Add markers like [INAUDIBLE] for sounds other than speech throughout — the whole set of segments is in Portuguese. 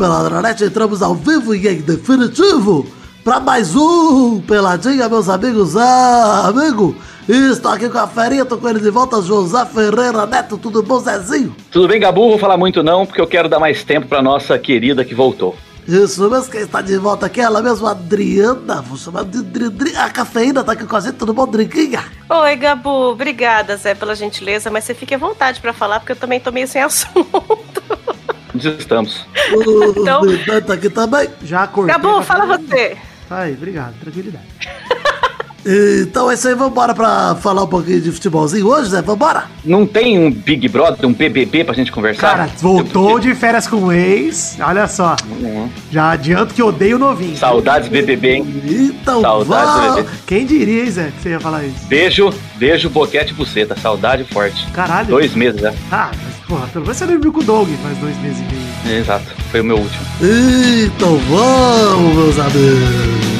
Peladronete, entramos ao vivo e em definitivo para mais um Peladinha, meus amigos. Ah, amigo, estou aqui com a ferinha, tô com ele de volta, José Ferreira Neto, tudo bom, Zezinho? Tudo bem, Gabu? Vou falar muito não, porque eu quero dar mais tempo pra nossa querida que voltou. Isso mesmo, quem está de volta aqui é ela mesma, Adriana. Vou chamar de Dri, A cafeína tá aqui com a gente, tudo bom, Drinquinha? Oi, Gabu. Obrigada, Zé, pela gentileza, mas você fique à vontade para falar, porque eu também tô meio sem [LAUGHS] assunto. Estamos. O então... tá aqui também. Já acordei. Gabu, fala você. Aí, obrigado. Tranquilidade. Então é isso aí, vambora pra falar um pouquinho de futebolzinho hoje, Zé? Vambora? Não tem um Big Brother, um BBB pra gente conversar? Cara, voltou de férias com o ex, olha só. Uhum. Já adianto que odeio novinho. Saudades BBB, hein? Então, Saudades BBB. Quem diria, hein, Zé, que você ia falar isso? Beijo, beijo, boquete e buceta. Saudade forte. Caralho. Dois meses, né? Ah, mas porra, pelo menos você dormiu com o Doug faz dois meses e meio. Exato, foi o meu último. Então vamos, meus amigos.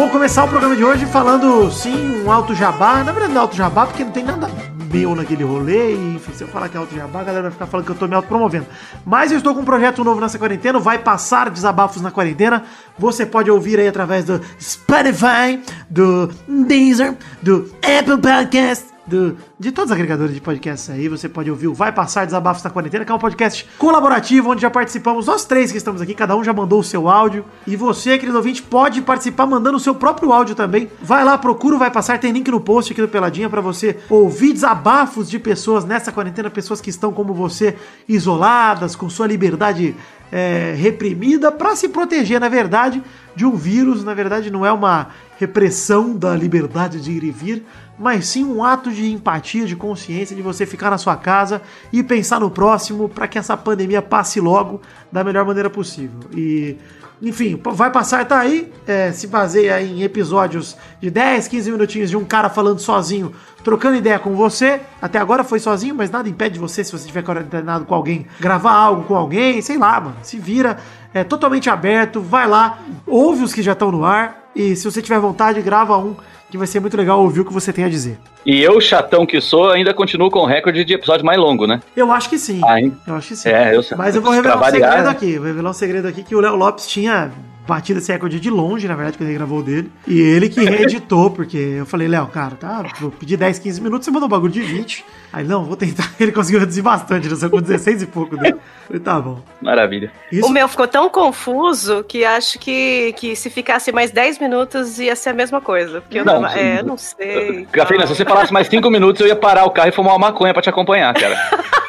Vou começar o programa de hoje falando, sim, um alto jabá. Na verdade, não é alto jabá, porque não tem nada meu naquele rolê. E, enfim, se eu falar que é alto jabá, a galera vai ficar falando que eu tô me autopromovendo. Mas eu estou com um projeto novo nessa quarentena. Vai passar desabafos na quarentena. Você pode ouvir aí através do Spotify, do Deezer, do Apple Podcast do, de todos os agregadores de podcasts aí. Você pode ouvir o Vai Passar Desabafos na Quarentena, que é um podcast colaborativo, onde já participamos nós três que estamos aqui, cada um já mandou o seu áudio. E você, querido ouvinte, pode participar mandando o seu próprio áudio também. Vai lá, procura o Vai Passar, tem link no post aqui do Peladinha para você ouvir desabafos de pessoas nessa quarentena, pessoas que estão como você, isoladas, com sua liberdade é, reprimida, para se proteger, na verdade, de um vírus. Na verdade, não é uma repressão da liberdade de ir e vir, mas sim um ato de empatia, de consciência, de você ficar na sua casa e pensar no próximo para que essa pandemia passe logo da melhor maneira possível. E, enfim, vai passar, tá aí, é, se baseia em episódios de 10, 15 minutinhos de um cara falando sozinho, trocando ideia com você. Até agora foi sozinho, mas nada impede você, se você tiver quarentenado com alguém, gravar algo com alguém, sei lá, mano, se vira. É totalmente aberto, vai lá, ouve os que já estão no ar e se você tiver vontade, grava um que vai ser muito legal ouvir o que você tem a dizer. E eu, chatão que sou, ainda continuo com o recorde de episódio mais longo, né? Eu acho que sim. Ah, eu acho que sim. É, eu sei. Mas eu vou [LAUGHS] revelar um segredo aqui. Vou revelar um segredo aqui que o Léo Lopes tinha batido esse recorde de longe, na verdade, quando ele gravou dele. E ele que reeditou, porque eu falei, Léo, cara, tá, vou pedir 10, 15 minutos, você mandou um bagulho de 20. Aí, não, vou tentar. [LAUGHS] Ele conseguiu reduzir bastante, ele saiu com 16 e pouco dele. Falei, tá bom. Maravilha. Isso... O meu ficou tão confuso que acho que, que se ficasse mais 10 minutos ia ser a mesma coisa. Porque eu não, tava, é, não sei. Cafeína, se você falasse mais 5 minutos, eu ia parar o carro e fumar uma maconha pra te acompanhar, cara. [LAUGHS]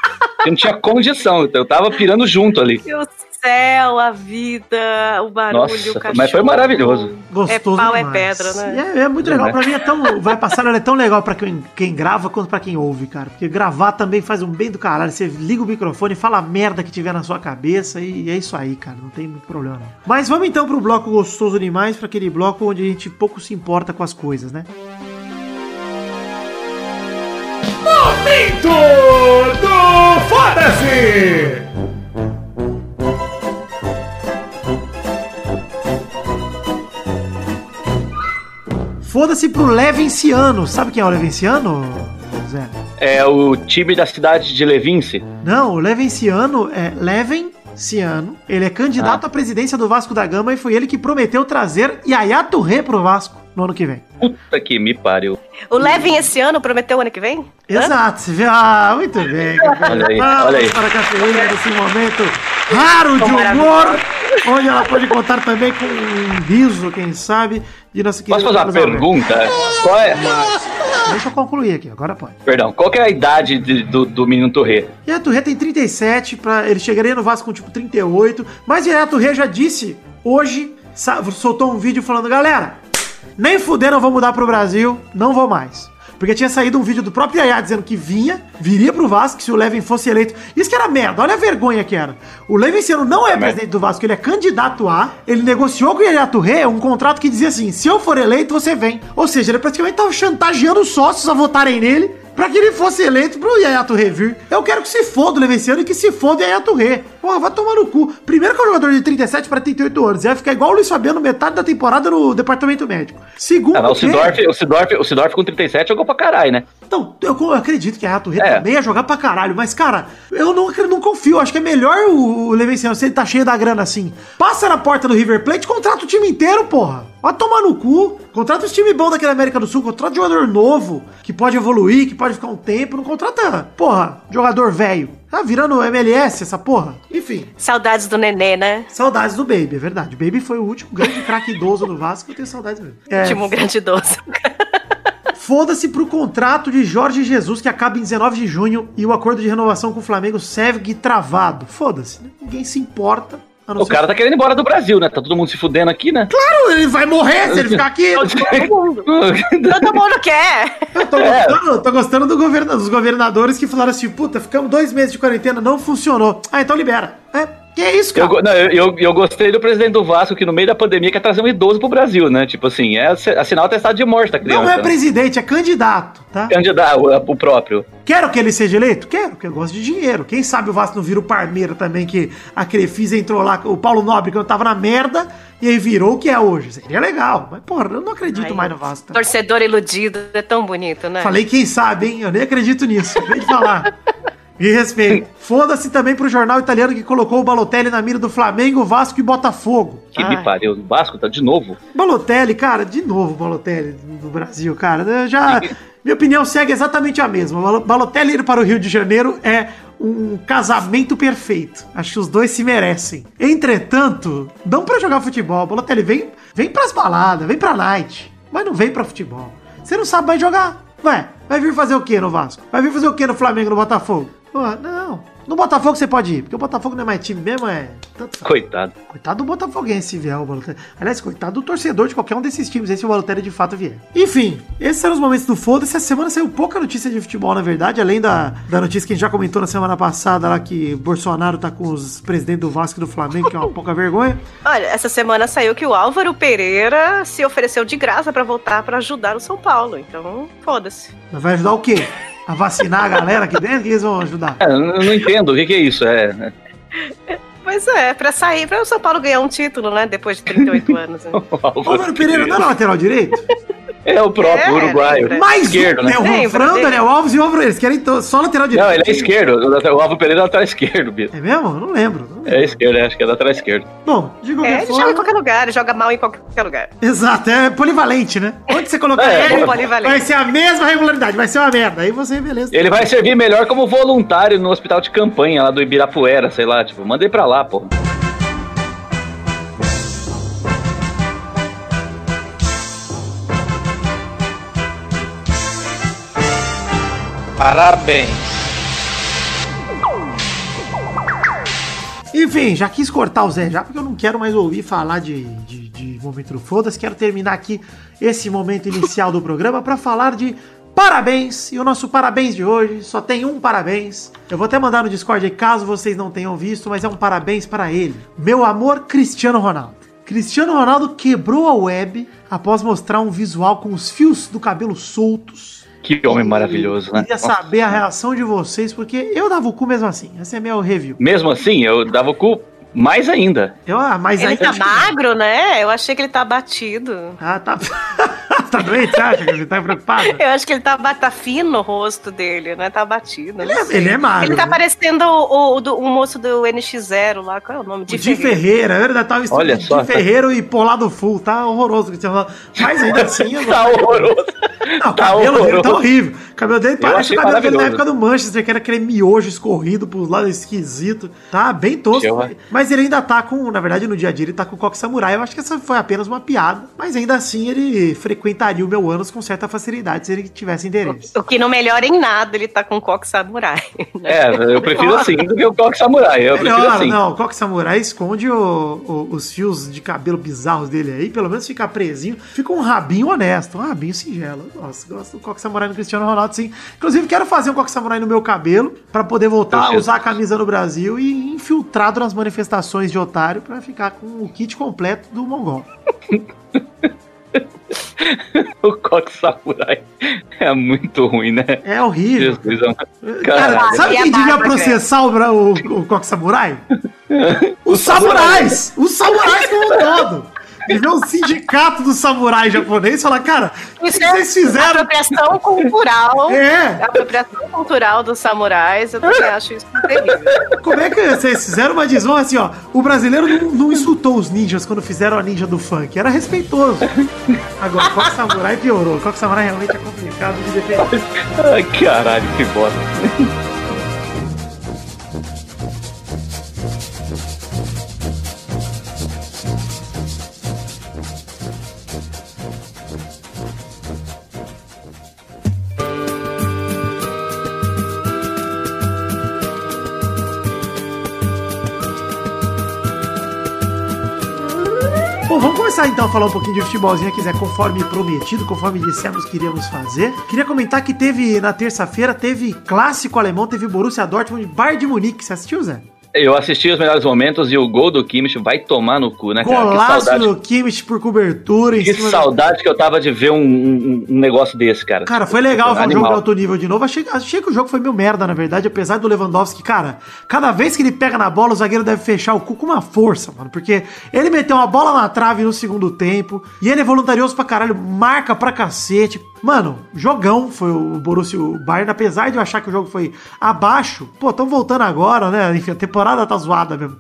Eu não tinha condição, eu tava pirando junto ali. Eu céu, a vida, o barulho, Nossa, o cachorro. Mas foi maravilhoso. Gostoso é pau, é demais. é pedra, né? É, é muito legal. Pra mim é tão. Vai passar, é tão legal pra quem, quem grava quanto pra quem ouve, cara. Porque gravar também faz um bem do caralho. Você liga o microfone, fala a merda que tiver na sua cabeça e é isso aí, cara. Não tem muito problema, não. Mas vamos então pro bloco gostoso demais, pra aquele bloco onde a gente pouco se importa com as coisas, né? Momento do Foda-se! Foda-se pro Levenciano. Sabe quem é o Levenciano, Zé? É o time da cidade de Levince. Não, o Levenciano é Levenciano. Ele é candidato ah. à presidência do Vasco da Gama e foi ele que prometeu trazer Yaya Touré pro Vasco no ano que vem. Puta que me pariu. O Levin esse ano prometeu o ano que vem? Exato, você vê? Ah, muito bem. olha aí, olha aí. Para a cafeína nesse momento raro de humor, onde ela pode contar também com um riso, quem sabe, de nossa querida... Posso fazer uma pergunta? Qual é... Deixa eu concluir aqui, agora pode. Perdão, qual é a idade de, do, do menino Torre? E a Torre tem 37, pra, ele chegaria no Vasco com tipo 38, mas a Torre já disse hoje, soltou um vídeo falando, galera, nem fuder, não vou mudar pro Brasil, não vou mais. Porque tinha saído um vídeo do próprio Yaya dizendo que vinha, viria pro Vasco se o Levin fosse eleito. Isso que era merda, olha a vergonha que era. O Levin Ciano não é, é presidente do Vasco, ele é candidato a. Ele negociou com o Yaya Touré um contrato que dizia assim: se eu for eleito, você vem. Ou seja, ele praticamente tava chantageando os sócios a votarem nele pra que ele fosse eleito pro Yaya Touré vir. Eu quero que se foda o Levenciano e que se foda o Yaya Touré. Porra, vai tomar no cu. Primeiro que é um jogador de 37 para 38 anos. Vai ficar igual o Luiz Fabiano metade da temporada no departamento médico. Segundo. Ah, mas o que- Sidorf, o, Sidorf, o Sidorf com 37 jogou pra caralho, né? Então, eu, eu acredito que a Rato É. também ia jogar pra caralho, mas, cara, eu não, eu não confio. Acho que é melhor o, o Levenciano, se ele tá cheio da grana assim. Passa na porta do River Plate, contrata o time inteiro, porra. Vai tomar no cu. Contrata os times bons daquela América do Sul, contrata jogador novo, que pode evoluir, que pode ficar um tempo. Não contrata, porra, jogador velho. Tá virando MLS essa porra. Enfim, Saudades do nenê, né? saudades do Baby, é verdade. O Baby foi o último grande [LAUGHS] craque idoso do Vasco, eu tenho saudades mesmo. É, Último grande idoso. [LAUGHS] Foda-se pro contrato de Jorge Jesus que acaba em 19 de junho e o acordo de renovação com o Flamengo segue travado. Foda-se, né? Ninguém se importa. O cara tá querendo ir embora do Brasil, né? Tá todo mundo se fudendo aqui, né? Claro, ele vai morrer se ele ficar aqui. [LAUGHS] Todo mundo quer. Eu tô É. gostando, tô gostando do governa- dos governadores que falaram assim, puta, ficamos dois meses de quarentena, não funcionou. Ah, então libera. É, que é isso, Eu, cara? go- não, eu, eu, eu gostei do presidente do Vasco que no meio da pandemia quer trazer um idoso pro Brasil, né? Tipo assim, é assi- assinar o atestado de morte da criança. Não é presidente, é candidato, tá? Candidato, o, o próprio. Quero que ele seja eleito? Quero, porque eu gosto de dinheiro. Quem sabe o Vasco não vira o Parmeira também, que a Crefisa entrou lá, o Paulo Nobre, quando tava na merda, e aí virou o que é hoje. Seria legal. Mas, porra, eu não acredito Ai, mais no Vasco. tá? Torcedor iludido é tão bonito, né? Falei quem sabe, hein? Eu nem acredito nisso. Vem de falar. [LAUGHS] Me respeito. [LAUGHS] Foda-se também pro jornal italiano que colocou o Balotelli na mira do Flamengo, Vasco e Botafogo. Que me pariu. O Vasco tá de novo. Balotelli, cara, de novo Balotelli do Brasil, cara. Eu já. [LAUGHS] Minha opinião segue exatamente a mesma. Balo- Balotelli ir para o Rio de Janeiro é um casamento perfeito. Acho que os dois se merecem. Entretanto, não pra jogar futebol. Balotelli vem, vem pras baladas, vem pra night, mas não vem pra futebol. Você não sabe mais jogar. Ué, vai vir fazer o quê no Vasco? Vai vir fazer o quê no Flamengo, no Botafogo? Pô, não. No Botafogo você pode ir, porque o Botafogo não é mais time mesmo, é. Tanto. Coitado. Coitado do Botafoguense se vier o Balotelli. Aliás, coitado do torcedor de qualquer um desses times, aí se o Balotelli de fato vier. Enfim, esses eram os momentos do Foda-se. Essa semana saiu pouca notícia de futebol, na verdade, além da, da notícia que a gente já comentou na semana passada lá que Bolsonaro tá com os presidentes do Vasco e do Flamengo, que é uma [LAUGHS] pouca vergonha. Olha, essa semana saiu que o Álvaro Pereira se ofereceu de graça pra voltar pra ajudar o São Paulo. Então, foda-se. Mas vai ajudar o quê? A vacinar a galera aqui dentro? Que eles vão ajudar? É, eu não entendo o que, que é isso. É, Pois é, pra sair, pra o São Paulo ganhar um título, né? Depois de 38 anos. né? [LAUGHS] o Álvaro Pereira não é lateral direito? É o próprio É, uruguaio. Mais esquerdo, né? tem o Lembra Ronfrão, dele? Daniel Alves e o Álvaro. Eles querem to- só lateral direito. Não, ele é esquerdo. O Álvaro Pereira é lateral esquerdo, Bito. É mesmo? Eu não lembro. Não lembro. É esquerdo, é, acho que é lateral esquerdo. Bom, de É, qualquer ele joga em forma... qualquer lugar, ele joga mal em qualquer lugar. Exato, é polivalente, né? Onde você colocar É, ele, é polivalente. vai ser a mesma regularidade, vai ser uma merda. Aí você, beleza. Ele vai servir melhor como voluntário no hospital de campanha lá do Ibirapuera, sei lá, tipo, mandei pra lá, pô. Parabéns. Enfim, já quis cortar o Zé já, porque eu não quero mais ouvir falar de, de, de momento foda-se. Quero terminar aqui esse momento inicial do programa pra falar de parabéns. E o nosso parabéns de hoje só tem um parabéns. Eu vou até mandar no Discord aí, caso vocês não tenham visto, mas é um parabéns para ele. Meu amor Cristiano Ronaldo. Cristiano Ronaldo quebrou a web após mostrar um visual com os fios do cabelo soltos. Que homem maravilhoso, né? Queria saber a reação de vocês, porque eu dava o cu mesmo assim. Esse é meu review. Mesmo assim, eu dava o cu mais ainda. Eu, ah, mas Ele aí tá acho que- magro, né? Eu achei que ele tá abatido. Ah, tá. [LAUGHS] tá doente, você acha que ele tá preocupado? Eu acho que ele tá, tá fino o rosto dele, né? Tá abatido. Ele não é, ele é magro. Ele tá né? parecendo o, o, do- o moço do NX0 lá, qual é o nome? O Di Ferreira, é verdade, tava Olha de só, Di tá- Ferreiro e polado full, tá horroroso o Cristiano Ronaldo. Mas ainda [LAUGHS] assim, Tá horroroso. Não, o Tá cabelo dele tá horroroso. horrível. O cabelo dele parece o cabelo dele na época do Manchester, que era aquele miojo escorrido pros lados esquisito. Tá bem tosco. Eu- Mas ele ainda tá com, na verdade, no dia a dia ele tá com o coque samurai. Eu acho que essa foi apenas uma piada. Mas ainda assim ele frequentaria o meu ânus com certa facilidade se ele tivesse interesse. O que não melhora em nada, ele tá com coque samurai. né? É, eu prefiro assim do que o Coque Samurai. Eu prefiro Melhor, assim. não, o Coque Samurai esconde o- o- os fios de cabelo bizarros dele aí, pelo menos fica presinho. Fica um rabinho honesto, um rabinho singelo. Nossa, gosto do Coque Samurai no Cristiano Ronaldo, sim. Inclusive, quero fazer um Coque Samurai no meu cabelo pra poder voltar a usar a camisa no Brasil e infiltrado nas manifestações de otário pra ficar com o kit completo do Mongol. [LAUGHS] [LAUGHS] O Coque Samurai é muito ruim, né? É horrível. Jesus, é Cara, Caralho. sabe E quem devia processar o, o, o Coque Samurai? [LAUGHS] Os samurais! Os samurais como um todo! Eles um sindicato do samurai japonês e falar, cara, o que é vocês fizeram? apropriação cultural. [LAUGHS] É, A apropriação cultural dos samurais, eu também acho isso terrível. como é que vocês fizeram uma desvão assim, ó? O brasileiro não, não insultou os ninjas quando fizeram a ninja do funk, era respeitoso. Agora, Coque Samurai piorou. Coque Samurai realmente é complicado de defender. Ai, caralho, que bosta. Começar então a falar um pouquinho de futebolzinho aqui, Zé, conforme prometido, conforme dissemos que iríamos fazer. Queria comentar que teve, na terça-feira, teve clássico alemão, teve Borussia Dortmund e Bayern de Munique. Você assistiu, Zé? Eu assisti os melhores momentos e o gol do Kimmich vai tomar no cu, né, cara? Que Golaço saudade, do Kimmich por cobertura que saudade que eu tava de ver um, um- um negócio desse, cara. Cara, foi legal ver um jogo de alto nível de novo. Achei, achei que o jogo foi meio merda, na verdade, apesar do Lewandowski. Cara, cada vez que ele pega na bola, o zagueiro deve fechar o cu com uma força, mano. Porque ele meteu uma bola na trave no segundo tempo. E ele é voluntarioso pra caralho, marca pra cacete. Mano, jogão foi o Borussia o Bayern. Apesar de eu achar que o jogo foi abaixo, pô, tão voltando agora, né? Enfim, a temporada tá zoada mesmo.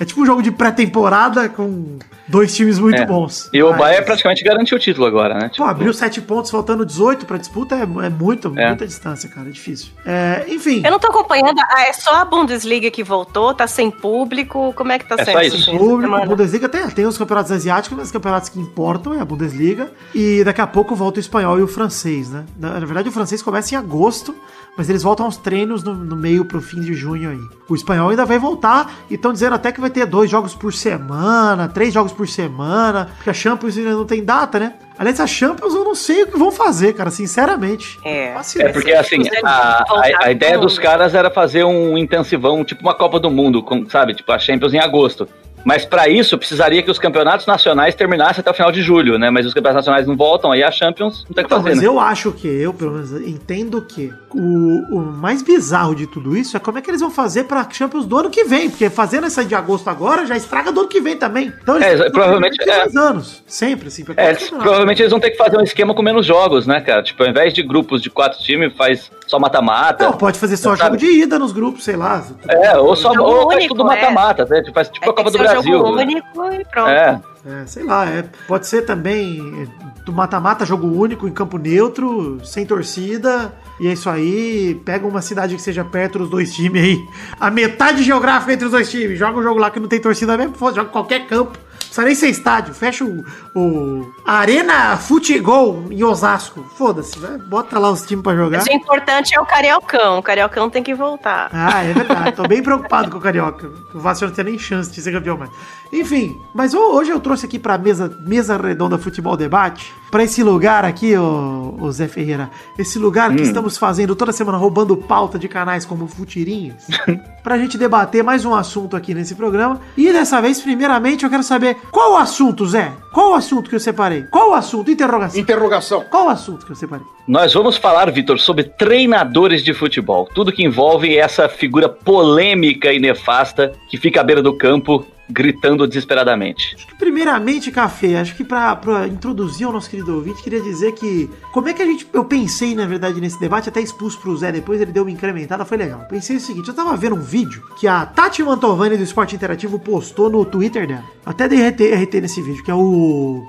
É tipo um jogo de pré-temporada com dois times muito É. bons. E o Mas- Bayern praticamente garantiu o título agora, né? Pô, abriu sete pontos, faltando 18 pra disputa, é, é muito, É. muita distância, cara, é difícil. É, enfim, Eu não tô acompanhando, ah, é só a Bundesliga que voltou, tá sem público, como é que tá É sendo? só isso. público, a? Bundesliga tem, tem os campeonatos asiáticos, mas os campeonatos que importam é a Bundesliga. E daqui a pouco volta o espanhol e o francês, né? Na, na verdade, o francês começa em agosto, mas eles voltam aos treinos no, no meio pro fim de junho aí. O espanhol ainda vai voltar e estão dizendo até que vai ter dois jogos por semana, três jogos por semana, porque a Champions ainda não tem data, né? Aliás, a Champions eu não sei o que vão fazer, cara, sinceramente. É. Faço É ideia. porque assim, a, a- a ideia dos caras era fazer um intensivão, tipo uma Copa do Mundo, com- sabe? Tipo a Champions em agosto. Mas pra isso precisaria que os campeonatos nacionais terminassem até o final de julho, né? Mas os campeonatos nacionais não voltam, aí a Champions não tem o que Não, fazer, mas né? eu acho que, eu pelo menos entendo que o, o mais bizarro de tudo isso é como é que eles vão fazer pra Champions do ano que vem, porque fazendo essa de agosto agora já estraga do ano que vem também. Então É, têm que provavelmente, é. anos, sempre assim. É, eles- provavelmente eles vão ter que fazer um esquema com menos jogos, né, cara? Tipo, ao invés de grupos de quatro times, faz só mata-mata. Não, pode fazer só Sabe? jogo de ida nos grupos, sei lá. É, ou só Jogo ou faz único, tudo é. mata-mata, né? Tipo, faz tipo É, a Copa do Brasil. jogo né? único e pronto. É, É, sei lá, é, pode ser também é, do mata-mata, jogo único em campo neutro, sem torcida. E é isso aí. Pega uma cidade que seja perto dos dois times aí. A metade geográfica entre os dois times. Joga um jogo lá que não tem torcida mesmo, joga em qualquer campo. Precisa nem ser estádio. Fecha o, o Arena Futebol em Osasco. Foda-se, né? bota lá os times pra jogar. Mas o importante é o Cariocão. O Cariocão tem que voltar. Ah, é verdade. Tô bem preocupado com o Carioca. O Vasco não tem nem chance de ser campeão mais. Enfim, mas ho- hoje eu trouxe aqui pra mesa, mesa redonda Futebol Debate, pra esse lugar aqui, ô, ô Zé Ferreira, esse lugar que estamos fazendo toda semana, roubando pauta de canais como Futirinhas, [LAUGHS] pra gente debater mais um assunto aqui nesse programa. E dessa vez, primeiramente, eu quero saber qual o assunto, Zé? Qual o assunto que eu separei? Qual o assunto? Interrogação. Interrogação. Qual o assunto que eu separei? Nós vamos falar, Vitor, sobre treinadores de futebol. Tudo que envolve essa figura polêmica e nefasta que fica à beira do campo gritando desesperadamente. Acho que primeiramente, Café, acho que pra, pra introduzir ao nosso querido ouvinte, queria dizer que como é que a gente. Eu pensei, na verdade, nesse debate, até expus pro Zé depois, ele deu uma incrementada, foi legal. Pensei o seguinte: eu tava vendo um vídeo que a Tati Mantovani do Esporte Interativo postou no Twitter dela. Até dei RT, RT nesse vídeo, que é o.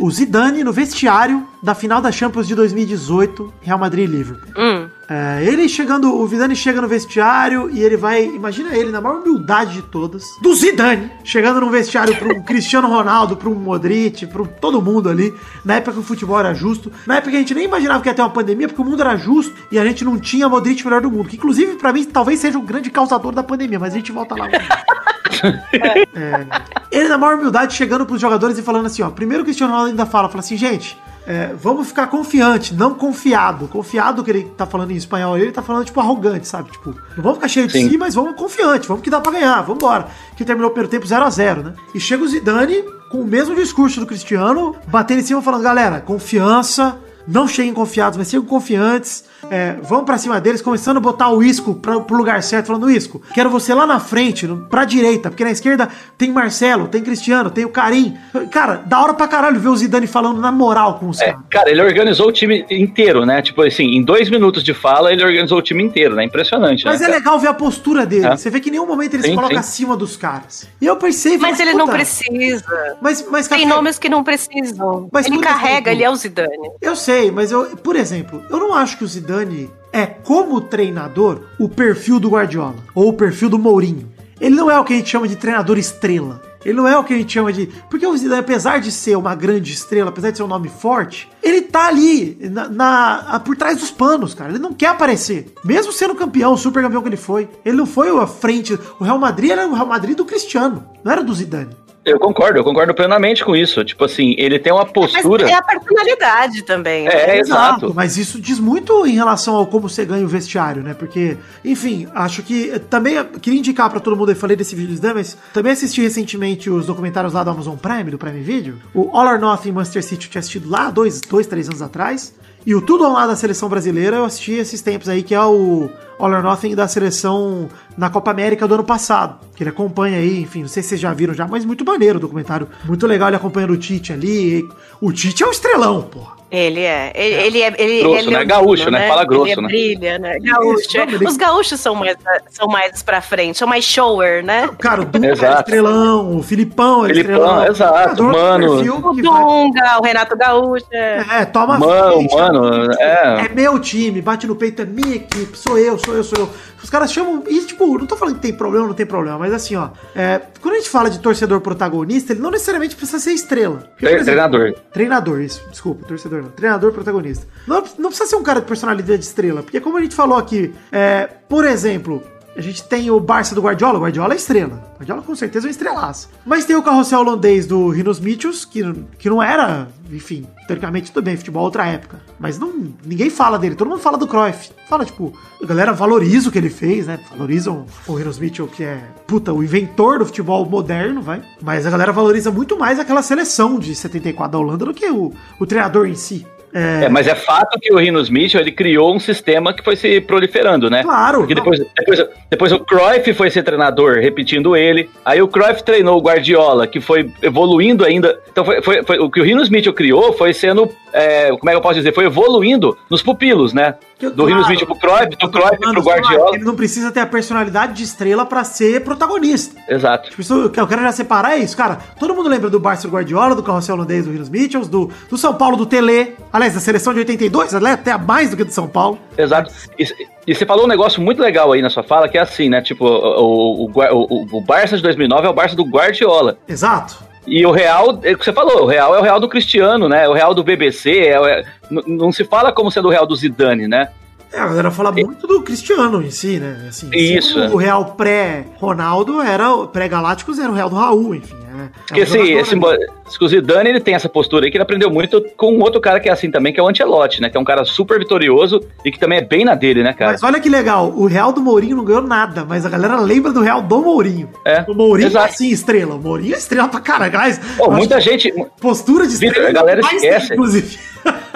O Zidane no vestiário da final da Champions de 2018, Real Madrid e Liverpool. Hum. É, ele chegando, o Zidane chega no vestiário e ele vai, imagina ele na maior humildade de todas, do Zidane, chegando no vestiário para [LAUGHS] um Cristiano Ronaldo, para um Modric, para todo mundo ali, na época que o futebol era justo, na época que a gente nem imaginava que ia ter uma pandemia, porque o mundo era justo e a gente não tinha Modric melhor do mundo, que inclusive para mim talvez seja o grande causador da pandemia, mas a gente volta lá. [LAUGHS] É, ele na maior humildade chegando pros jogadores e falando assim, ó, primeiro o Cristiano Ronaldo ainda fala, fala assim, gente, é, vamos ficar confiante, não confiado. Confiado que ele tá falando em espanhol, ele tá falando tipo arrogante, sabe? Tipo, não vamos ficar cheio de Sim. si, mas vamos confiante, vamos que dá pra ganhar, vamos embora. Que terminou o primeiro tempo 0 a 0 né? E chega o Zidane com o mesmo discurso do Cristiano, batendo em cima falando, galera, confiança, Não cheguem confiados, mas sigam confiantes. É, vão para cima deles, começando a botar o Isco pra, pro lugar certo, falando Isco, quero você lá na frente, no, pra direita, porque na esquerda tem Marcelo, tem Cristiano, tem o Karim. Cara, da hora pra caralho ver o Zidane falando na moral com os É, caras. cara, ele organizou o time inteiro, né? Tipo assim, em dois minutos de fala, ele organizou o time inteiro, né? Impressionante, Mas né? é cara? legal ver a postura dele. É. Você vê que em nenhum momento ele se Sim, coloca sim. acima dos caras. E eu pensei, Mas ele não puta, precisa. Mas, mas Tem Café, nomes que não precisam. Mas, ele carrega, ele é o Zidane. Eu sei, mas eu, por exemplo, eu não acho que o Zidane é, como treinador, o perfil do Guardiola ou o perfil do Mourinho. Ele não é o que a gente chama de treinador estrela. Ele não é o que a gente chama de. Porque o Zidane, apesar de ser uma grande estrela, apesar de ser um nome forte, ele tá ali, na, na- por trás dos panos, cara. Ele não quer aparecer. Mesmo sendo campeão, super campeão que ele foi. Ele não foi à frente. O Real Madrid era o Real Madrid do Cristiano, não era do Zidane. Eu concordo, eu concordo plenamente com isso. Tipo assim, ele tem uma Mas postura. é a personalidade também. né? É, exato. Mas isso diz muito em relação ao como você ganha o vestiário, né? Porque, enfim, acho que também queria indicar pra todo mundo, eu falei desse vídeo do Zidane, mas também assisti recentemente os documentários lá do Amazon Prime, do Prime Video. O All or Nothing Manchester City eu tinha assistido lá dois, dois três anos atrás. E o Tudo ao Lado da Seleção Brasileira eu assisti esses tempos aí, que é o All or Nothing da seleção na Copa América do ano passado. Que ele acompanha aí, enfim, não sei se vocês já viram já, mas muito maneiro o documentário. Muito legal ele acompanhando o Tite ali. O Tite é um estrelão, porra. Ele é. Ele, ele é. Ele, Grosso, ele né? é Gaúcho, né? Fala grosso, ele é né? brilha, né? Gaúcho. Isso, é. não, ele- Os gaúchos são mais, são mais pra frente, são mais shower, né? Cara, o Dunga era Exato. estrelão, o Filipão era Filipão, estrelão. exato, mano. O que vai- Dunga, o Renato Gaúcho. É. É, toma Mano, frente, mano, é. É meu time, bate no peito, é minha equipe, sou eu, sou eu, sou eu. Os caras chamam. E, tipo, não tô falando que tem problema, não tem problema, mas assim, ó. é, quando a gente fala de torcedor protagonista, ele não necessariamente precisa ser estrela. Porque, por Tre- exemplo, Treinador. Treinador, isso. Desculpa, torcedor Treinador protagonista. Não, não precisa ser um cara de personalidade de estrela, porque como a gente falou aqui, é, por exemplo, a gente tem o Barça do Guardiola, o Guardiola é estrela. O Guardiola com certeza é um estrelaço. Mas tem o carrossel holandês do Rinos Mitchells, que, que não era, enfim, teoricamente tudo bem, futebol é outra época. Mas não, ninguém fala dele, todo mundo fala do Cruyff. Fala, tipo, a galera valoriza o que ele fez, né? Valorizam o Rinos Mitchell, que é, puta, o inventor do futebol moderno, vai. Mas a galera valoriza muito mais aquela seleção de 74 da Holanda do que o, o treinador em si. É, É, mas é fato que o Rinos Mitchell ele criou um sistema que foi se proliferando, né? Claro. Porque depois, depois, depois o Cruyff foi ser treinador, repetindo ele. Aí o Cruyff treinou o Guardiola, que foi evoluindo ainda. Então foi, foi- foi- o que o Rinos Mitchell criou foi sendo, é, como é que eu posso dizer, foi evoluindo nos pupilos, né? Do claro. Mitchell pro Cruyff, do Cruyff pro Guardiola. Ele não precisa ter a personalidade de estrela pra ser protagonista. Exato. Tipo, isso eu quero já separar é isso, cara. Todo mundo lembra do Barça do Guardiola, do carrossel holandês do Rinos Mitchells, do, do São Paulo do Tele. Aliás, da seleção de 82, ela é até mais do que do São Paulo. Exato. E, e você falou um negócio muito legal aí na sua fala, que é assim, né? Tipo, o, o, o, o, o Barça de 2009 é o Barça do Guardiola. Exato. E o Real, é o que você falou, o Real é o Real do Cristiano, né? É o Real do BBC, é, é- não se fala como sendo o Real do Zidane, né? É, a galera fala muito do Cristiano em si, né? Assim, Isso. O Real pré-Ronaldo era, o- pré-Galácticos era o Real do Raul, enfim. É, Porque é um esse, esse, esse- Zidane, ele tem essa postura aí que ele aprendeu muito com um outro cara que é assim também, que é o Ancelotti, né? Que é um cara super vitorioso e que também é bem na dele, né, cara? Mas olha que legal, o Real do Mourinho não ganhou nada, mas a galera lembra do Real do Mourinho. É, O Mourinho exato. é sim estrela. O Mourinho é estrela pra caralho. Eu muita gente, postura de estrela. a galera mais esquece. Inclusive. [LAUGHS]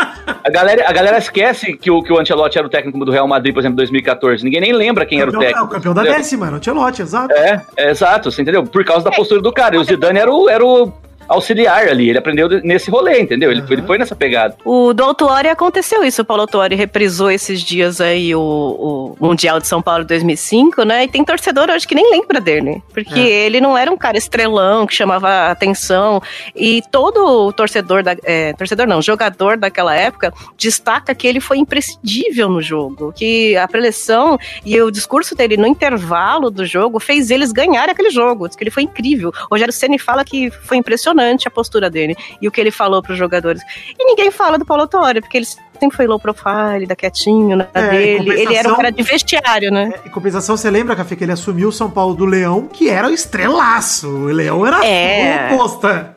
a galera, a galera esquece que o, que o Ancelotti era o técnico do Real Madrid, por exemplo, em 2014. Ninguém nem lembra quem era o Campeão- é, técnico. o campeão da décima, era o Ancelotti, exato. É, é exato, você entendeu? Por causa da postura do cara. E o Zidane era o, era o auxiliar ali, ele aprendeu nesse rolê, entendeu? Ele, Uhum. ele foi nessa pegada. O do Autuori aconteceu isso. O Paulo Autuori reprisou esses dias aí o, o Mundial de São Paulo 2005, né? E tem torcedor hoje que nem lembra dele. Porque É. ele não era um cara estrelão que chamava atenção. E todo torcedor, da, é, torcedor não, jogador daquela época, destaca que ele foi imprescindível no jogo. Que a preleção e o discurso dele no intervalo do jogo fez eles ganharem aquele jogo. Diz que ele foi incrível. O Rogério Ceni fala que foi impressionante a postura dele e o que ele falou para os jogadores. E ninguém fala do Paulo Autuori, porque ele sempre foi low profile, da quietinho na É, dele. Ele era um cara de vestiário, né? Em compensação, você lembra, Café, que ele assumiu o São Paulo do Leão, que era o estrelaço. O Leão era É. o oposto. é.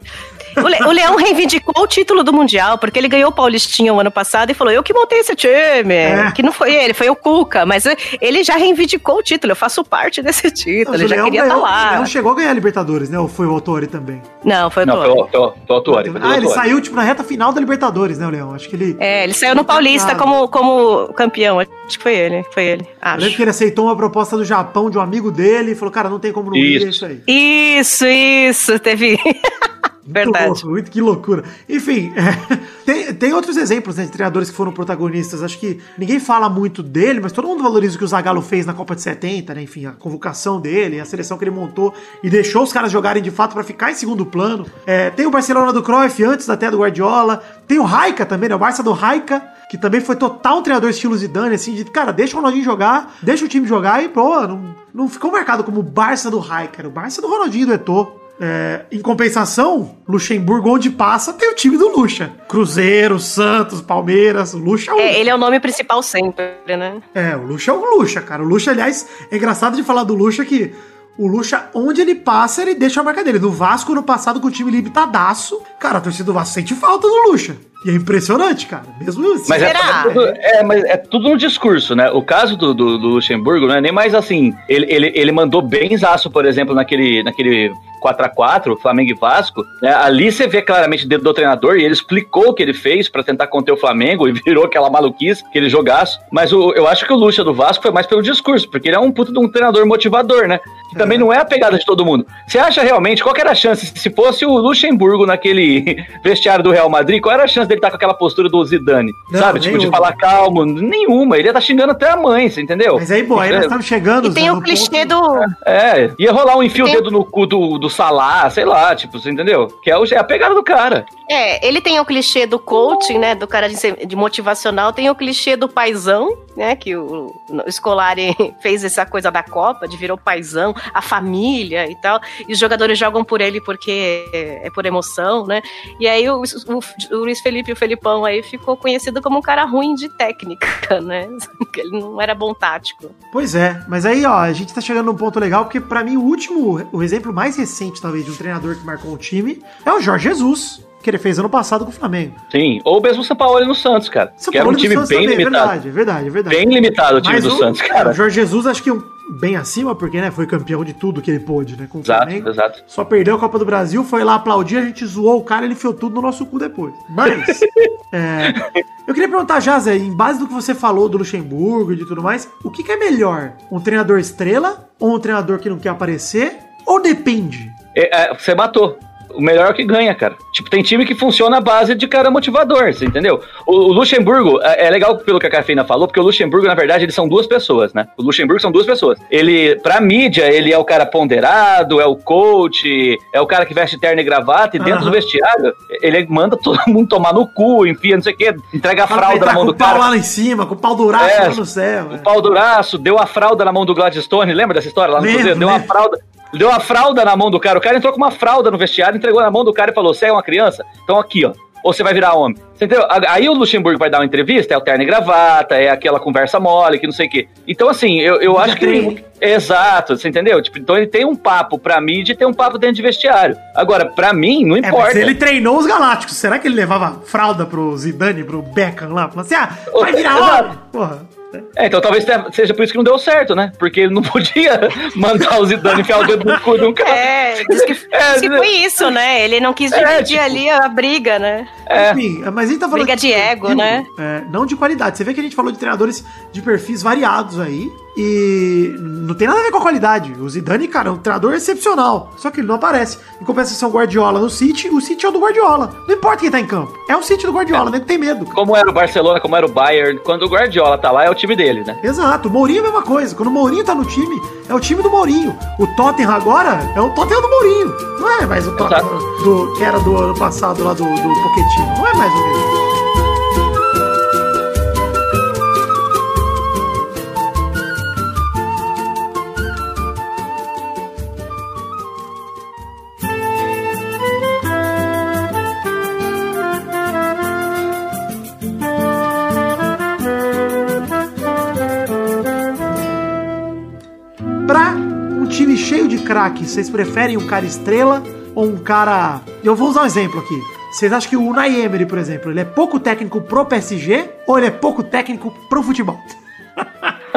O, Le, o, Leão reivindicou o título do Mundial, porque ele ganhou o Paulistinha o ano passado e falou: Eu que montei esse time. É. Que não foi ele, foi o Cuca. Mas ele já reivindicou o título. Eu faço parte desse título. Ele já queria estar tá lá. Ele não chegou a ganhar a Libertadores, né? Ou foi o Autori também? Não, foi o Autori. Não, foi o Autori. Ah, ele saiu, tipo, na reta final da Libertadores, né, o Leão? Acho que ele. É, ele saiu no Paulista como, como campeão. Acho que foi ele. Foi ele. Acho. Eu lembro que ele aceitou uma proposta do Japão de um amigo dele e falou: Cara, não tem como não ir, é isso aí. Isso, isso. Teve. [LAUGHS] Verdade. Muito, muito, que loucura. Enfim, é, [LAUGHS] tem, tem outros exemplos né, de treinadores que foram protagonistas. Acho que ninguém fala muito dele, mas todo mundo valoriza o que o Zagallo fez na Copa de 70, né? Enfim, a convocação dele, a seleção que ele montou e deixou os caras jogarem de fato para ficar em segundo plano. É, tem o Barcelona do Cruyff antes até do Guardiola. Tem o Raika também, né? O Barça do Raika, que também foi total um treinador estilo Zidane, assim, de, cara, deixa o Ronaldinho jogar, deixa o time jogar e, pô, não, não ficou marcado como o Barça do Raika, era o Barça do Ronaldinho do Eto'o. É, em compensação, Luxemburgo, onde passa, tem o time do Luxa. Cruzeiro, Santos, Palmeiras, Luxa é o. É, ele é o nome principal sempre, né? É, o Luxa é o Luxa, cara. O Luxa, aliás, é engraçado de falar do Luxa que o Luxa, onde ele passa, ele deixa a marca dele. No Vasco, no passado, com o time limitadaço, cara, a torcida do Vasco sente falta do Luxa. E é impressionante, cara. Mesmo assim. Mas é, é, tudo, é, mas é tudo no discurso, né? O caso do, do, do Luxemburgo não é nem mais assim. Ele, ele, ele mandou bem zaço, por exemplo, naquele, naquele 4x4, Flamengo e Vasco, né, ali você vê claramente dentro do treinador e ele explicou o que ele fez para tentar conter o Flamengo e [LAUGHS] virou aquela maluquice, aquele jogaço. Mas o, eu acho que o Lucha do Vasco foi mais pelo discurso, porque ele é um puto de um treinador motivador, né? Que também não é a pegada de todo mundo. Você acha realmente, qual era a chance, se fosse o Luxemburgo naquele [LAUGHS] vestiário do Real Madrid, qual era a chance dele estar tá com aquela postura do Zidane? Não, sabe? Tipo, de falar calmo, nenhuma. Ele ia estar tá xingando até a mãe, você entendeu? Mas aí, bom, aí nós é. estamos chegando. E tem o clichê do. É, ia rolar um enfio o dedo no cu do, do Salah, sei lá, tipo, você entendeu? Que é, o, é a pegada do cara. É, ele tem o clichê do coaching, né, do cara de, de motivacional, tem o clichê do paizão, né, que o, o Scolari [LAUGHS] fez essa coisa da Copa, de virou paizão, a família e tal, e os jogadores jogam por ele porque é, é por emoção, né, e aí o, o, o Luiz Felipe e o Felipão aí ficou conhecido como um cara ruim de técnica, [LAUGHS] né, ele não era bom tático. Pois é, mas aí, ó, a gente tá chegando num ponto legal, porque para mim o último, o exemplo mais recente, talvez, de um treinador que marcou o time é o Jorge Jesus que ele fez ano passado com o Flamengo. Sim, ou mesmo o São Paulo no Santos, cara. São que era um time bem também, limitado. É verdade, é verdade, é verdade. Bem limitado o time Mas do o, Santos, cara. O Jorge Jesus acho que um, bem acima, porque né, foi campeão de tudo que ele pôde, né? Com o exato, Flamengo. Exato. Só perdeu a Copa do Brasil, foi lá aplaudir, a gente zoou o cara, ele enfiou tudo no nosso cu depois. Mas. [LAUGHS] é, eu queria perguntar já, Zé, em base do que você falou do Luxemburgo e de tudo mais, o que, que é melhor? Um treinador estrela ou um treinador que não quer aparecer? Ou depende? É, é, você matou o melhor é o que ganha, cara. Tipo, tem time que funciona à base de cara motivador, você entendeu? O, o Luxemburgo, é, é, legal pelo que a Cafeína falou, porque o Luxemburgo, na verdade, eles são duas pessoas, né? O Luxemburgo são duas pessoas. Ele, pra mídia, ele é o cara ponderado, é o coach, é o cara que veste terno e gravata, e dentro uhum. do vestiário, ele manda todo [LAUGHS] mundo tomar no cu, enfia, não sei o quê, entrega a fralda na mão do cara. Com o pau lá em cima, com o pau duraço é, lá no céu. O é. pau duraço, deu a fralda na mão do Gladstone, lembra dessa história lá no Cruzeiro? Deu uma fralda deu a fralda na mão do cara. O cara entrou com uma fralda no vestiário, entregou na mão do cara e falou: Você é uma criança? Então aqui, ó. Ou você vai virar homem. Você entendeu? Aí o Luxemburgo vai dar uma entrevista, é o terno e gravata, é aquela conversa mole, que não sei o quê. Então, assim, eu, eu acho que. Exato, você entendeu? Tipo, então ele tem um papo pra mídia e tem um papo dentro de vestiário. Agora, pra mim, não importa. É, mas ele treinou os Galácticos. Será que ele levava fralda pro Zidane, pro Beckham lá? Falou assim: ah, vai virar [LAUGHS] homem! Porra. É, então talvez seja por isso que não deu certo, né? Porque ele não [LAUGHS] podia mandar o Zidane enfiar o dedo no cu de um cara. É, diz que, [LAUGHS] é, diz que foi isso, né? Ele não quis é, dividir é, tipo, ali a briga, né? É. Enfim, mas a gente tá falando... Briga de ego, né? É, não de qualidade. Você vê que a gente falou de treinadores de perfis variados aí, e não tem nada a ver com a qualidade. O Zidane, cara, é um treinador excepcional. Só que ele não aparece. Em compensação, Guardiola no City, o City é o do Guardiola. Não importa quem tá em campo. É o City do Guardiola, é. nem tem medo. Como era o Barcelona, como era o Bayern. Quando o Guardiola tá lá, é o time dele, né? Exato. O Mourinho é a mesma coisa. Quando o Mourinho tá no time, é o time do Mourinho. O Tottenham agora é o Tottenham do Mourinho. Não é mais o Tottenham do, que era do ano passado lá do, do Pochettino. Não é mais o mesmo. Craque, vocês preferem um cara estrela ou um cara. Eu vou usar um exemplo aqui. Vocês acham que o Unai Emery, por exemplo, ele é pouco técnico pro PSG ou ele é pouco técnico pro futebol?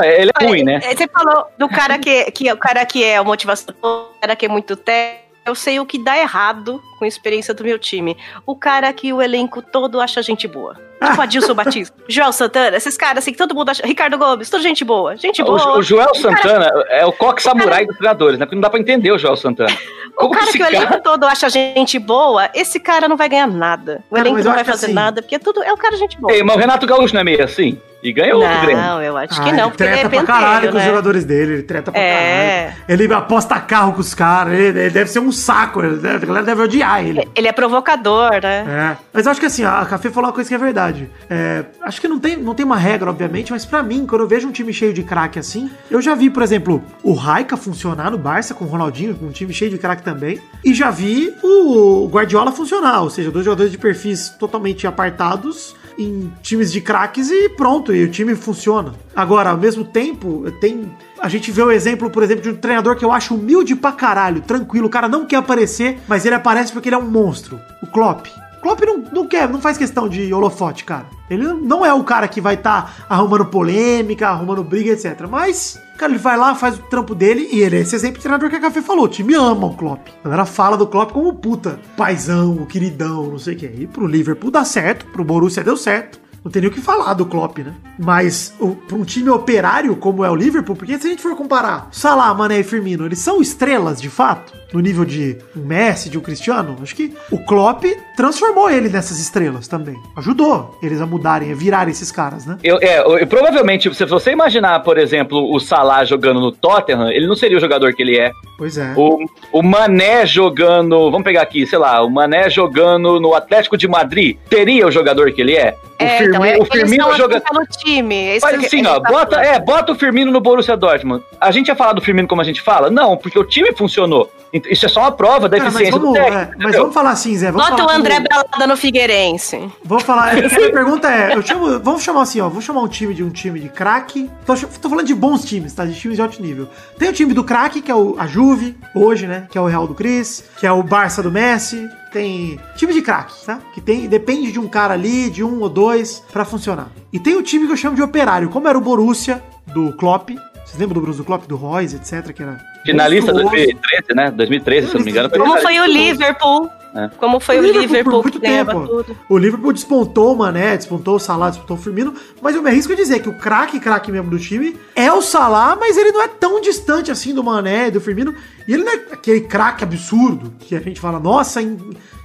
É, ele é ruim, né? É, Você falou do cara que, que o cara que é o motivação, o cara que é muito técnico. Eu sei o que dá errado com a experiência do meu time. O cara que o elenco todo acha gente boa. Tipo Adilson Batista, Joel Santana, esses caras assim que todo mundo acha. Ricardo Gomes, toda gente boa. Gente boa. O, o Joel cara- Santana é o coque samurai dos treinadores, né? Porque não dá pra entender o Joel Santana. [LAUGHS] O Como cara esse que o cara- elenco todo acha gente boa, esse cara não vai ganhar nada. O Cara, elenco não vai que fazer assim- nada, porque tudo é o cara gente boa. Ei, mas o Renato Gaúcho não é meio assim? E ganhou o Grêmio. Não, eu acho que Ah, não, ele porque ele treta é pra caralho com os né? jogadores dele, ele treta pra É. caralho. Ele aposta carro com os caras, ele, ele deve ser um saco, deve- a galera deve odiar ele. Ele é provocador, né? É. Mas eu acho que assim, a Café falou uma coisa que é verdade. É, acho que não tem, não tem uma regra, obviamente, mas pra mim, quando eu vejo um time cheio de craque assim, eu já vi, por exemplo, o Raika funcionar no Barça com o Ronaldinho, com um time cheio de craque também, e já vi o Guardiola funcionar, ou seja, dois jogadores de perfis totalmente apartados em times de craques e pronto, e o time funciona. Agora, ao mesmo tempo, tem. A gente vê o exemplo, por exemplo, de um treinador que eu acho humilde pra caralho, tranquilo, o cara não quer aparecer, mas ele aparece porque ele é um monstro. O Klopp. Klopp não, não quer, não faz questão de holofote, cara. Ele não é o cara que vai estar arrumando polêmica, arrumando briga, etc. Mas, cara, ele vai lá, faz o trampo dele e ele é esse exemplo de treinador que a Café falou. O time ama o Klopp. A galera fala do Klopp como puta, paizão, queridão, não sei o que. E pro Liverpool dá certo, pro Borussia deu certo. Não tem nem o que falar do Klopp, né? Mas o, pra um time operário como é o Liverpool, porque se a gente for comparar Salah, Mané e Firmino, eles são estrelas de fato? No nível de um Messi, de um Cristiano? Acho que o Klopp transformou ele nessas estrelas também. Ajudou eles a mudarem, a virarem esses caras, né? Eu, é, eu- provavelmente, se você imaginar, por exemplo, o Salah jogando no Tottenham, ele não seria o jogador que ele é. Pois é. O, o Mané jogando, vamos pegar aqui, sei lá, o Mané jogando no Atlético de Madrid, teria o jogador que ele é? O É, Firmi- então, é, o Firmino eles joga. no time. é Faz que assim, ó, tá bota, falando. é, bota o Firmino no Borussia Dortmund. A gente ia falar do Firmino como a gente fala? Não, porque o time funcionou. Isso é só uma prova da mas eficiência vamos, do é, técnico. mas entendeu? vamos falar assim, Zé. Vamos Bota o André como- Belada no Figueirense. Vamos falar. [LAUGHS] A minha pergunta é: eu chamo, vamos chamar assim, ó. Vou chamar um time de um time de craque. Tô, tô falando de bons times, tá? De times de alto nível. Tem o time do craque, que é o, a Juve, hoje, né? Que é o Real do Cris, que é o Barça do Messi. Tem time de craque, tá? Que tem, depende de um cara ali, de um ou dois, pra funcionar. E tem o time que eu chamo de operário, como era o Borussia do Klopp. Vocês lembram do Borussia do Klopp, do Royce, etc? Que era Finalista monstruoso. 2013, né? 2013, se eu não me engano. Como foi o Liverpool? É. Como foi o por Liverpool, muito que ganhava tempo. tudo? O Liverpool despontou o Mané, despontou o Salah, despontou o Firmino, mas eu me arrisco a dizer que o craque, craque mesmo do time é o Salah, mas ele não é tão distante assim do Mané e do Firmino, e ele não é aquele craque absurdo que a gente fala, nossa, in-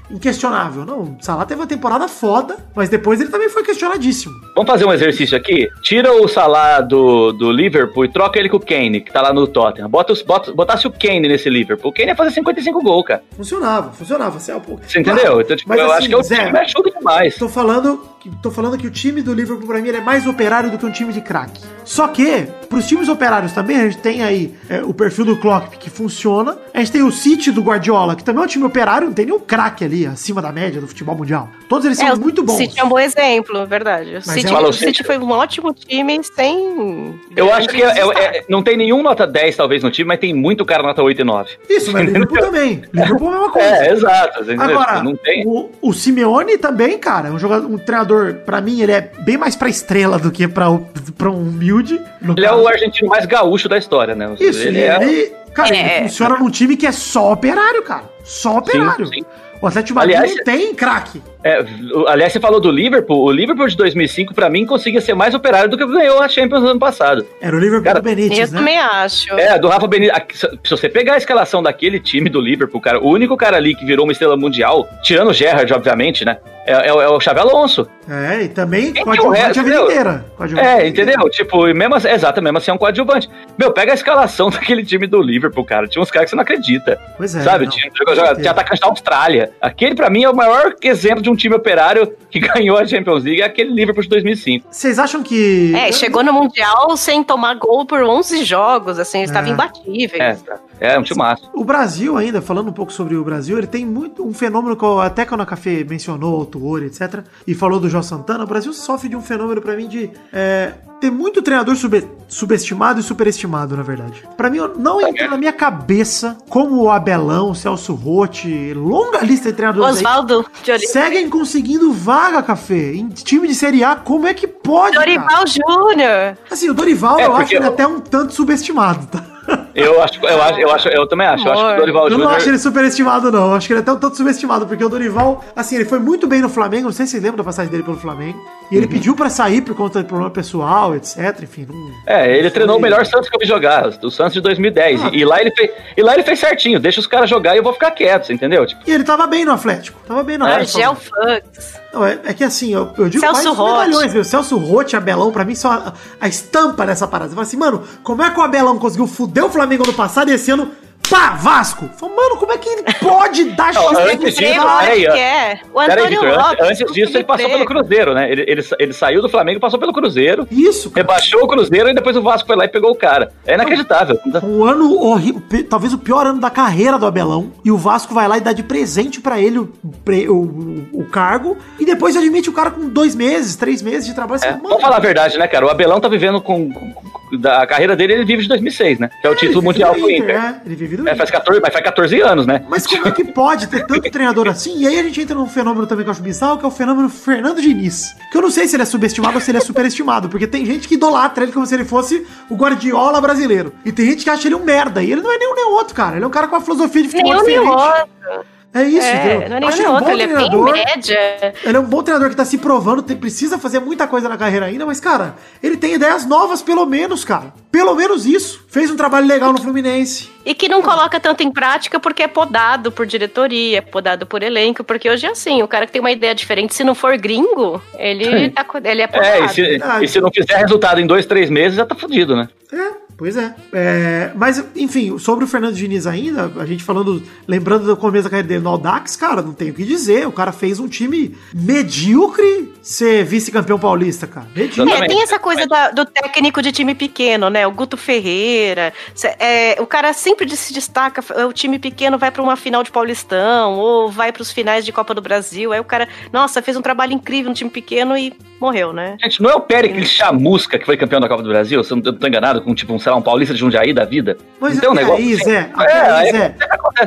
inquestionável. Não, o Salah teve uma temporada foda, mas depois ele também foi questionadíssimo. Vamos fazer um exercício aqui? Tira o Salah do, do Liverpool e troca ele com o Kane, que tá lá no Tottenham. Bota, os- bota, botasse o Kane nesse Liverpool. O Kane ia fazer 55 gols, cara. Funcionava, funcionava. É um pouco- Você entendeu? Então, tipo, mas eu assim, acho que é o Zé, time ajuda demais. Tô falando, que, tô falando que o time do Liverpool, pra mim, é mais operário do que um time de craque. Só que, pros times operários também, a gente tem aí é, o perfil do Klopp, que funciona. A gente tem o City do Guardiola, que também é um time operário, não tem nenhum craque ali, acima da média do futebol mundial. Todos eles são É, o muito bons. City é um bom exemplo, verdade. O City, é- o o City foi um ótimo time sem. Eu acho que é- é- é- não tem nenhum nota 10, talvez, no time, mas tem muito cara nota 8 e 9. Isso, mas Liverpool também. Liverpool é a mesma [LAUGHS] coisa. É, exato. Agora, não tem. o, o Simeone também, cara, é um jogador, um treinador, pra mim, ele é bem mais pra estrela do que pra, o- pra um humilde. Ele é caso. O argentino mais gaúcho da história, né? Isso, ele ele, é. ele- cara, É. ele funciona num time que é só operário, cara. Só operário. sim. O Atlético Madrid Aliás, não tem craque. É, aliás, você falou do Liverpool. O Liverpool de 2005, pra mim, conseguia ser mais operário do que ganhou a Champions no ano passado. Era o Liverpool Cara, do Benítez, Eu né? também acho. É, do Rafa Benítez. Se você pegar a escalação daquele time do Liverpool, cara, o único cara ali que virou uma estrela mundial, tirando o Gerrard, obviamente, né? É, é o- é o Xavi Alonso. É, e também coadjuvante é o a vida resto, inteira. Coadjuvante É, entendeu? Tipo, mesmo assim, exato, mesmo assim é um coadjuvante. Meu, pega a escalação [LAUGHS] daquele time do Liverpool, cara. Tinha uns caras que você não acredita. Pois é. sabe? não, Tinha, joga- certeza. tinha atacante da Austrália. Aquele, pra mim, é o maior exemplo de um time operário que [LAUGHS] ganhou a Champions League, é aquele Liverpool de 2005. Vocês acham que... É, chegou no Mundial sem tomar gol por 11 jogos, assim, estava É. imbatível. É, tá. É, um time massa. O Brasil ainda, falando um pouco sobre o Brasil, ele tem muito um fenômeno que eu, até quando a Café mencionou, o Tuori, etc, e falou do João Santana, o Brasil sofre de um fenômeno para mim de é, ter muito treinador sub, subestimado e superestimado, na verdade. Para mim, não entra na minha cabeça como o Abelão, o Celso Rotti, longa lista de treinadores Oswaldo aí, seguem conseguindo vaga, Café, em time de Série A. Como é que pode, Dorival Júnior. Assim, o Dorival é, eu acho ele até um tanto subestimado, tá? Eu acho, eu acho, eu acho, eu também acho. Eu acho que o Dorival Júnior. Eu não acho ele superestimado, não. Eu acho que ele é até um tanto subestimado, porque o Dorival, assim, ele foi muito bem no Flamengo. Não sei se vocês lembram da passagem dele pelo Flamengo. E ele uhum. pediu pra sair por conta de problema pessoal, etc. Enfim. Não... É, ele treinou o melhor Santos que eu vi jogar, o Santos de 2010. Ah. E, lá ele fez, e lá ele fez certinho. Deixa os caras jogar e eu vou ficar quieto, entendeu? Tipo... E ele tava bem no Atlético. Tava bem no é, Atlético. Gel Fucks. Não, é, é, que assim, eu, eu digo Celso medalhões, viu? Celso Rotti e Abelão, pra mim, são a, a estampa dessa parada. Você fala assim, mano, como é que o Abelão conseguiu fuder o Flamengo no passado e esse ano pá, Vasco. Falei, mano, como é que ele pode dar chance não, antes disso, peraí, é. O Antônio Victor, Lopes, antes, antes disso ele passou pelo Cruzeiro, né? Ele, ele, ele saiu do Flamengo e passou pelo Cruzeiro. Isso. Cara. Rebaixou o Cruzeiro e depois o Vasco foi lá e pegou o cara. É inacreditável. Um ano horrível, talvez o pior ano da carreira do Abelão. E o Vasco vai lá e dá de presente para ele o, o, o, cargo. E depois admite o cara com dois meses, três meses de trabalho. É, assim, vamos falar a verdade, né, cara? O Abelão tá vivendo com, com da carreira dele, ele vive de 2006, né? Que é o título mundial do Inter. É, ele vive do é, faz 14, mas faz 14 anos, né? Mas como é que pode ter tanto treinador assim? E aí a gente entra num fenômeno também que eu acho bizarro, que é o fenômeno Fernando Diniz. Que eu não sei se ele é subestimado ou se ele é superestimado, porque tem gente que idolatra ele como se ele fosse o Guardiola brasileiro. E tem gente que acha ele um merda. E ele não é nenhum nem outro, cara. Ele é um cara com uma filosofia de futebol nenhum diferente. Nem outro. É isso, é, Não é nem um outro, ele treinador, é bem média. Ele é um bom treinador que tá se provando, tem, precisa fazer muita coisa na carreira ainda, mas, cara, ele tem ideias novas, pelo menos, cara. Pelo menos isso. Fez um trabalho legal no Fluminense. E que não coloca tanto em prática porque é podado por diretoria, é podado por elenco, porque hoje é assim, o cara que tem uma ideia diferente, se não for gringo, ele, tá, ele é podado. É, e se, e se não fizer resultado em dois, três meses, já tá fudido, né? É, Pois é. é. Mas, enfim, sobre o Fernando Diniz ainda, a gente falando, lembrando do começo da carreira dele no Audax, cara, não tem o que dizer. O cara fez um time medíocre ser vice-campeão paulista, cara. Medíocre. É, tem essa coisa do técnico de time pequeno, né? O Guto Ferreira. É, o cara sempre se destaca, o time pequeno vai para uma final de Paulistão, ou vai para os finais de Copa do Brasil. Aí o cara, nossa, fez um trabalho incrível no time pequeno e morreu, né? Gente, não é o Péricles Chamusca que foi campeão da Copa do Brasil? Se eu não tô enganado, com tipo um sei lá, um paulista de Jundiaí da vida. Mas então, é, negócio, aí, Zé, é, aí, Zé.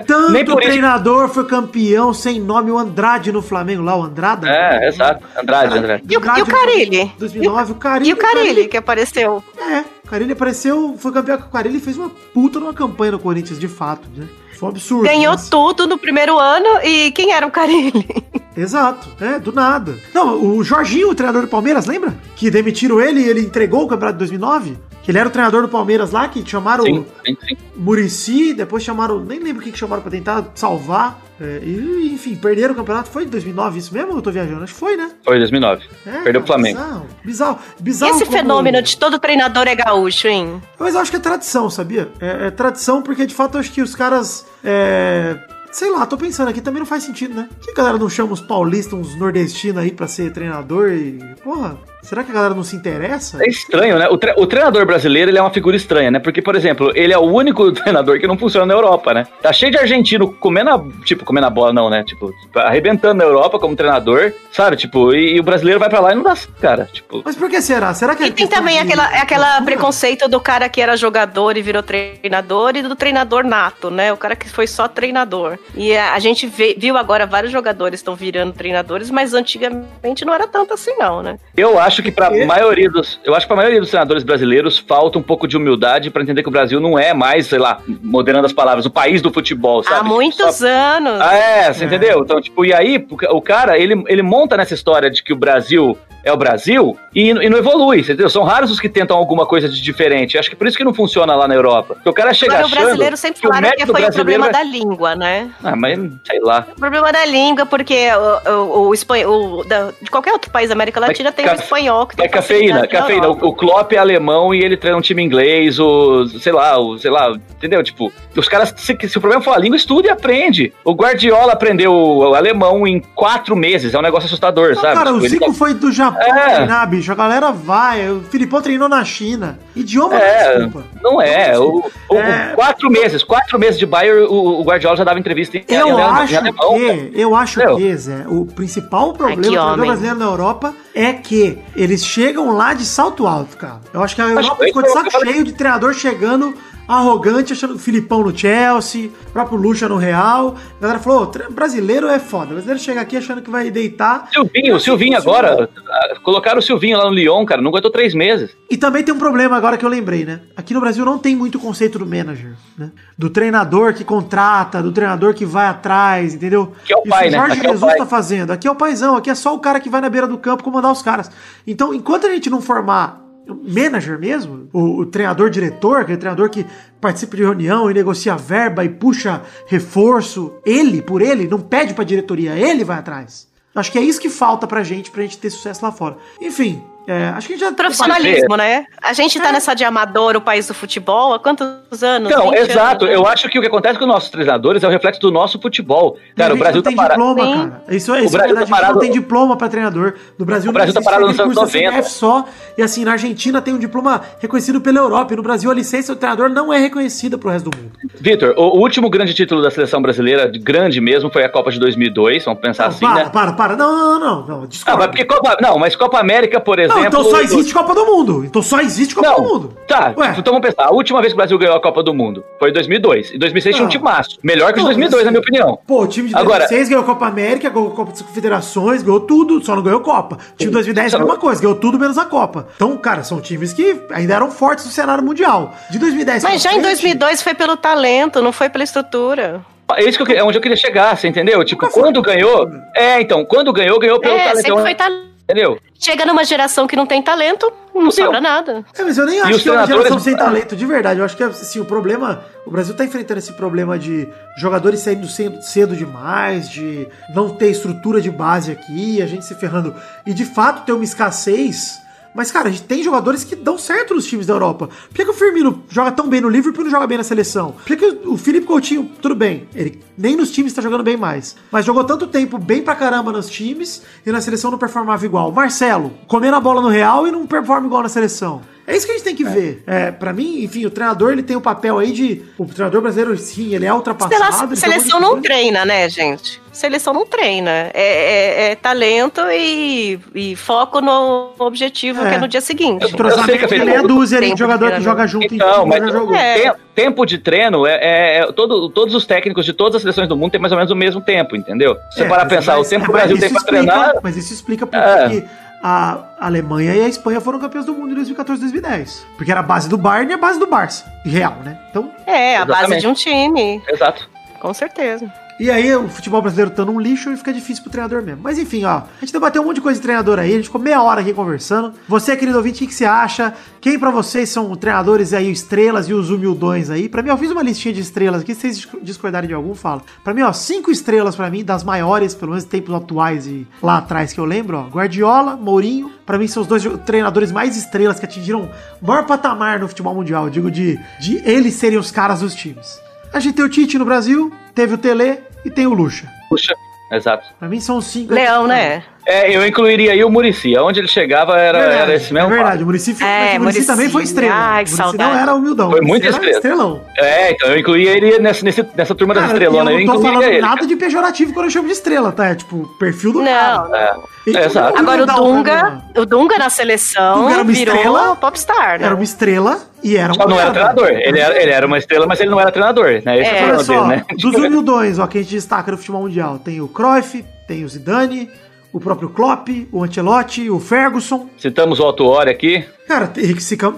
Tanto Nem treinador foi campeão sem nome, o Andrade no Flamengo lá, o Andrada. É, né? exato. Andrade, Andrade. E o, Andrade, e o Carilli? 2009, o Carilli. E o Carilli, que apareceu. É, o Carilli apareceu, foi campeão com o Carilli e fez uma puta numa campanha no Corinthians, de fato, né? Foi um absurdo. Ganhou mas... tudo no primeiro ano e quem era o Carilli? [LAUGHS] Exato, é, do nada. Não, o Jorginho, o treinador do Palmeiras, lembra? Que demitiram ele e ele entregou o campeonato de 2009? Que ele era o treinador do Palmeiras lá, que chamaram sim, sim, sim. Murici, depois chamaram, nem lembro o que, que chamaram pra tentar salvar. É, e, enfim, perderam o campeonato. Foi em 2009 isso mesmo eu tô viajando? Acho que foi, né? Foi em 2009. É, Perdeu o Flamengo. Bizarro, bizarro. bizarro Esse como... fenômeno de todo treinador é gaúcho, hein? Mas eu acho que é tradição, sabia? É, é tradição porque de fato eu acho que os caras. É Sei lá, tô pensando aqui, também não faz sentido, né? Que a galera não chama os paulistas, uns nordestinos aí pra ser treinador e. Porra, Será que a galera não se interessa? É estranho, né? O, tre o, treinador brasileiro ele é uma figura estranha, né? Porque, por exemplo, ele é o único [LAUGHS] treinador que não funciona na Europa, né? Tá cheio de argentino comendo a, tipo, comendo a bola, não, né? Tipo, arrebentando na Europa como treinador, sabe? Tipo, e, e o brasileiro vai pra lá e não dá, cara. Tipo. Mas por que será? Será que é E tem também aquela, aquela preconceito do cara que era jogador e virou treinador e do treinador nato, né? O cara que foi só treinador. E a, a gente vê, viu agora vários jogadores estão virando treinadores, mas antigamente não era tanto assim, não, né? Eu acho acho que para maioria dos, eu acho que para maioria dos senadores brasileiros falta um pouco de humildade para entender que o Brasil não é mais, sei lá, moderando as palavras, o país do futebol, sabe? Há muitos Só... anos. Ah, é, você é. entendeu? Então, tipo, e aí o cara, ele, ele monta nessa história de que o Brasil é o Brasil e, e, não evolui, entendeu? São raros os que tentam alguma coisa de diferente. Acho que por isso que não funciona lá na Europa. Porque o cara chega Agora, achando... o brasileiro sempre que falaram que foi o problema da língua, né? Ah, mas sei lá. O problema da língua, porque o, o, o espanhol... Da, de qualquer outro país da América Latina mas tem o espanhol que É cafeína, cafeína. O, o Klopp é alemão e ele treina um time inglês, o... sei lá, o... sei lá, entendeu? Tipo, os caras, se, se o problema for a língua, estuda e aprende. O Guardiola aprendeu o alemão em quatro meses. É um negócio assustador, sabe? Cara, tipo, o Zico ele... foi do Japão É. treinar, bicho. A galera vai. O Filipão treinou na China. Idioma é É, desculpa. não é. O, o- É. Quatro meses, quatro meses de Bayern, o, o Guardiola já dava entrevista em, Eu em acho em alemão, cara. que, eu acho Meu. que, Zé, o principal problema que do brasileiro na Europa é que eles chegam lá de salto alto, cara. Eu acho que a Europa que ficou de saco cheio de treinador chegando arrogante, achando o Filipão no Chelsea, o próprio Lucha no Real. A galera falou, "Ô, tre- brasileiro é foda. O brasileiro chega aqui achando que vai deitar. Silvinho, o Silvinho agora. ah, Colocaram o Silvinho lá no Lyon, cara. Não aguentou três meses. E também tem um problema agora que eu lembrei, né? Aqui no Brasil não tem muito conceito do manager, né? Do treinador que contrata, do treinador que vai atrás, entendeu? Que é o Isso pai, né? Jorge Aqui é o Jesus pai. tá fazendo. Aqui é o paizão, aqui é só o cara que vai na beira do campo comandar os caras. Então, enquanto a gente não formar manager mesmo, o, o treinador diretor, aquele treinador que participa de reunião e negocia verba e puxa reforço, ele, por ele, não pede pra diretoria, ele vai atrás. Acho que é isso que falta pra gente, pra gente ter sucesso lá fora. Enfim, é, acho que a gente já... Profissionalismo, né? A gente tá nessa de amador, o país do futebol, há quantos anos? Não, 20 exato. anos? Eu acho que o que acontece com os nossos treinadores é o reflexo do nosso futebol. Cara, o gente Brasil não tá tem parado. diploma, Sim. cara. Isso, é- isso O é Brasil tá a gente não parado- tem diploma pra treinador. No Brasil O Brasil tá existe parado nos anos curso da 90. CBF só. E assim, na Argentina tem um diploma reconhecido pela Europa. E no Brasil a licença do treinador não é reconhecida pro resto do mundo. Vitor, o, último grande título da seleção brasileira, de grande mesmo, foi a Copa de 2002. Vamos pensar Não, assim, para, né? para, para. Não, não, não, não. Ah, Discorda. mas porque Copa. Não, mas Copa América, por exemplo. Não, então só existe Copa do Mundo. Então só existe Copa Não, do Mundo. tá. Ué. Então vamos pensar. A última vez que o Brasil ganhou a Copa do Mundo foi em 2002. Em 2006 tinha um Não. time maço. Melhor que o de Não, 2002, assim, na minha opinião. Pô, o time de Agora- 2006 ganhou Copa América, ganhou Copa das Confederações, ganhou tudo, só não ganhou Copa. O time de 2010 é a Só não- mesma coisa, ganhou tudo menos a Copa. Então, cara, são times que ainda eram fortes no cenário mundial. De 2010 Mas já em frente, 2002 foi pelo talento, não foi pela estrutura. É isso que eu, é onde eu queria chegar, você entendeu? Tipo, foi. quando ganhou. É, então, quando ganhou, ganhou pelo É, talento. sempre foi talento. Entendeu? Chega numa geração que não tem talento, não sobra nada. É, mas eu nem E acho que é uma geração sem talento, de verdade. Eu acho que assim, o problema. O Brasil tá enfrentando esse problema de jogadores saindo cedo, cedo demais, de não ter estrutura de base aqui, a gente se ferrando. E de fato ter uma escassez. Mas, cara, a gente tem jogadores que dão certo nos times da Europa. Por que, que o Firmino joga tão bem no Liverpool e não joga bem na seleção? Por que, que o Felipe Coutinho, tudo bem, ele nem nos times tá jogando bem mais. Mas jogou tanto tempo bem pra caramba nos times e na seleção não performava igual. Marcelo, comendo a bola no Real e não performa igual na seleção. É isso que a gente tem que ver. É, para mim, enfim, o treinador ele tem o papel aí de. O treinador brasileiro, sim, ele é ultrapassado. Seleção de não treina, né, gente? Seleção não treina. É, é- é talento e, e foco no objetivo É. que é no dia seguinte. Eu sei que é feito ele é pouco dúzia ali de tempo jogador que de joga junto Então, em mas já jogou. É. tem- tempo de treino é, é- é- todo- todos os técnicos de todas as seleções do mundo têm mais ou menos o mesmo tempo, entendeu? Se você É, parar pensar, mas- o tempo que o Brasil tem pra explica- treinar. Mas isso explica por É. que a Alemanha e a Espanha foram campeãs do mundo em 2014 e 2010. Porque era a base do Bayern e a base do Barça. Real, né? Então. É, a base Exatamente. de um time, Exato. com certeza. E aí o futebol brasileiro tá num lixo e fica difícil pro treinador mesmo. Mas enfim, ó. A gente debateu um monte de coisa de treinador aí, a gente ficou meia hora aqui conversando. Você, querido ouvinte, o que, que você acha? Quem pra vocês são treinadores aí, estrelas e os humildões aí? Pra mim, eu fiz uma listinha de estrelas aqui, se vocês disc- discordarem de algum, fala. Pra mim, ó, cinco estrelas pra mim, das maiores, pelo menos tempos atuais e lá atrás que eu lembro, ó. Guardiola, Mourinho, pra mim são os dois treinadores mais estrelas que atingiram o maior patamar no futebol mundial. Digo de, de eles serem os caras dos times. A gente tem o Tite no Brasil, teve o Tele e tem o Lucha. Puxa, exato. Pra mim são os cinco. Leão, né? É, eu incluiria aí o Murici. Aonde ele chegava era, Verdade, era esse mesmo. É verdade, o Muricy, foi- É, também foi estrela. Ai, o que Muricy não era humildão. Foi muito era estrela. estrelão. É, então eu incluiria ele nesse- nessa turma das Cara, estrelonas. eu Eu não tô incluiria falando ele. nada de pejorativo quando eu chamo de estrela, tá? É tipo, perfil do Não, cara. É, tudo exato. Agora o pra Dunga, o Dunga na seleção Dunga era uma virou estrela, popstar, né? Era uma estrela e era um Só não era treinador. Ele era, ele era uma estrela, mas ele não era treinador, né? Esse é, É. o Olha problema só, dele, né? dos humildões, ó, que a gente destaca no futebol mundial. Tem o Cruyff, tem o Zidane, o próprio Klopp, o Ancelotti, o Ferguson. Citamos o Autuori aqui. Cara,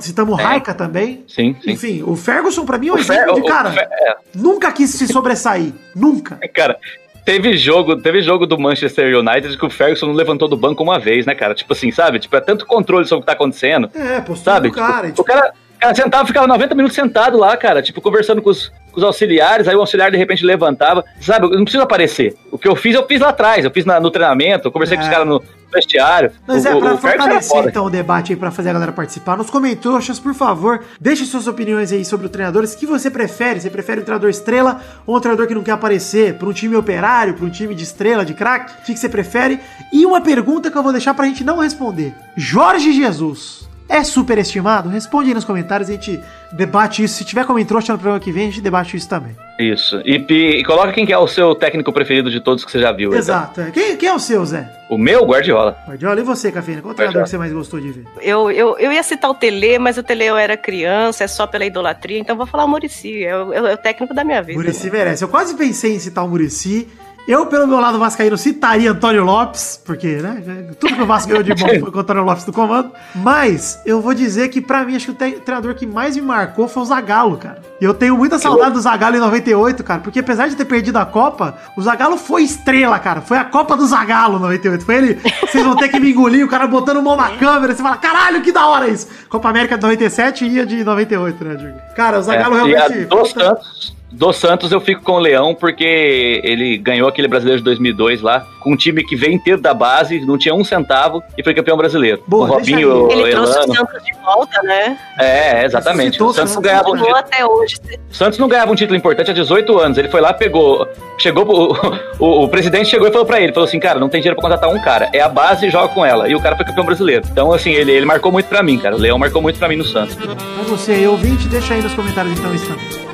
citamos o É. Raika também. Sim, sim. Enfim, o Ferguson pra mim é um O Fer- exemplo de cara. Fer- é. Nunca quis se sobressair. [LAUGHS] Nunca. Cara, teve jogo, teve jogo do Manchester United que o Ferguson não levantou do banco uma vez, né, cara? Tipo assim, sabe? Tipo, é tanto controle sobre o que tá acontecendo. É, postura Sabe? do cara. e, Tipo, o cara. Cara, sentava, ficava 90 minutos sentado lá, cara, tipo, conversando com os, com os auxiliares, aí o auxiliar de repente levantava. Sabe, eu não preciso aparecer. O que eu fiz, eu fiz lá atrás. Eu fiz na, no treinamento, eu conversei É. com os caras no vestiário. Mas o, é, pra o fortalecer então o debate aí, pra fazer a galera participar, nos comentários, por favor, deixe suas opiniões aí sobre o treinador. O que você prefere? Você prefere um treinador estrela ou um treinador que não quer aparecer? Pra um time operário, pra um time de estrela, de craque? O que você prefere? E uma pergunta que eu vou deixar pra gente não responder. Jorge Jesus é superestimado? Responde aí nos comentários, a gente debate isso. Se tiver como trouxa no programa que vem, a gente debate isso também. Isso. E, e- e coloca quem que é o seu técnico preferido de todos que você já viu. aí, tá? Exato. é. Quem, quem é o seu, Zé? O meu, Guardiola. Guardiola, e você, Cafeína? Qual treinador que você mais gostou de ver? Eu, eu, eu ia citar o Tele, mas o Tele eu era criança, é só pela idolatria, então vou falar o Murici, é o, é o técnico da minha vida. Murici merece. Eu quase pensei em citar o Murici. Eu, pelo meu lado vascaíno, citaria Antônio Lopes, porque, né, tudo que o Vasco ganhou de bom foi com o Antônio Lopes do comando. Mas, eu vou dizer que, pra mim, acho que o treinador que mais me marcou foi o Zagallo, cara. E eu tenho muita saudade do Zagallo em 98, cara, porque apesar de ter perdido a Copa, o Zagallo foi estrela, cara. Foi a Copa do Zagallo 98. Foi ele, vocês vão ter que me engolir, o cara botando mão na câmera, você fala, caralho, que da hora isso. Copa América de 97 e ia de 98, né, Diego? Cara, o Zagallo É, realmente... Santos, do Santos eu fico com o Leão porque ele ganhou aquele brasileiro de 2002 lá, com um time que veio inteiro da base, não tinha um centavo e foi campeão brasileiro. Boa, o Robinho, o Ele trouxe o Elano. Santos de volta, né? É, exatamente. Ressuscitou O Santos não ganhava um título. até hoje. O Santos não ganhava um título importante há 18 anos. Ele foi lá, pegou. Chegou. O, [LAUGHS] o, o presidente chegou e falou pra ele: falou assim, cara, não tem dinheiro pra contratar um cara. É a base e joga com ela. E o cara foi campeão brasileiro. Então, assim, ele, ele marcou muito pra mim, cara. O Leão marcou muito pra mim no Santos. Pra você, ouvinte, deixa aí nos comentários então isso também.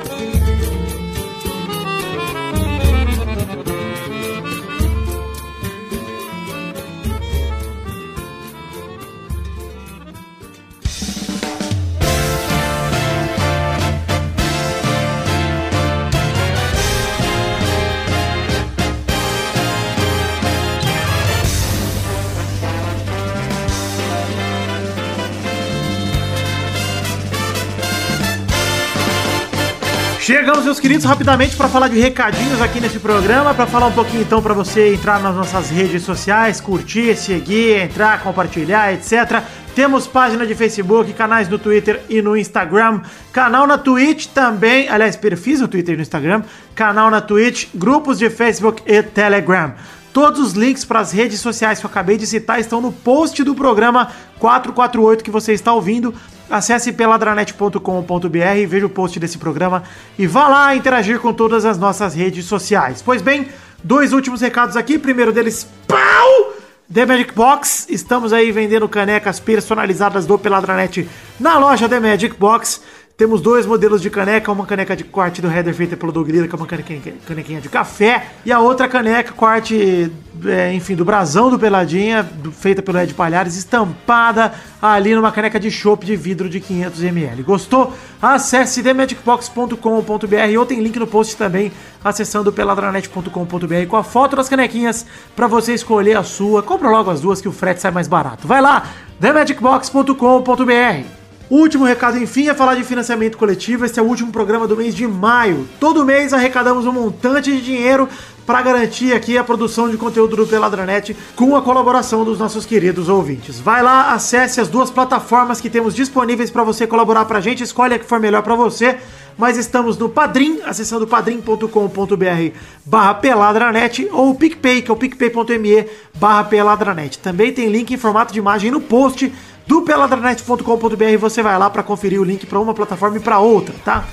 Chegamos, meus queridos, rapidamente para falar de recadinhos aqui nesse programa, para falar um pouquinho então para você entrar nas nossas redes sociais, curtir, seguir, entrar, compartilhar, etc. Temos página de Facebook, canais no Twitter e no Instagram, canal na Twitch também, aliás, perfis no Twitter e no Instagram, canal na Twitch, grupos de Facebook e Telegram. Todos os links para as redes sociais que eu acabei de citar estão no post do programa 448 que você está ouvindo. Acesse peladranet.com.br, veja o post desse programa e vá lá interagir com todas as nossas redes sociais. Pois bem, dois últimos recados aqui. Primeiro deles, pau! The Magic Box. Estamos aí vendendo canecas personalizadas do Peladranet na loja The Magic Box. Temos dois modelos de caneca, uma caneca de corte do header feita pelo Doug Lira, que é uma canequinha, canequinha de café, e a outra caneca corte, é, enfim, do brasão do Peladinha, do- feita pelo Ed Palhares, estampada ali numa caneca de chopp de vidro de 500ml. Gostou? Acesse themagicbox.com.br ou tem link no post também, acessando peladranet.com.br com a foto das canequinhas para você escolher a sua. Compra logo as duas que o frete sai mais barato. Vai lá, themagicbox.com.br. Último recado, enfim, é falar de financiamento coletivo. Esse é o último programa do mês de maio. Todo mês arrecadamos um montante de dinheiro para garantir aqui a produção de conteúdo do Peladranet com a colaboração dos nossos queridos ouvintes. Vai lá, acesse as duas plataformas que temos disponíveis para você colaborar pra gente, escolhe a que for melhor para você. Mas estamos no Padrim, acessando padrim.com.br barra peladranet ou o PicPay, que é o picpay.me barra peladranet. Também tem link em formato de imagem no post do peladranet.com.br. Você vai lá para conferir o link para uma plataforma e para outra, tá?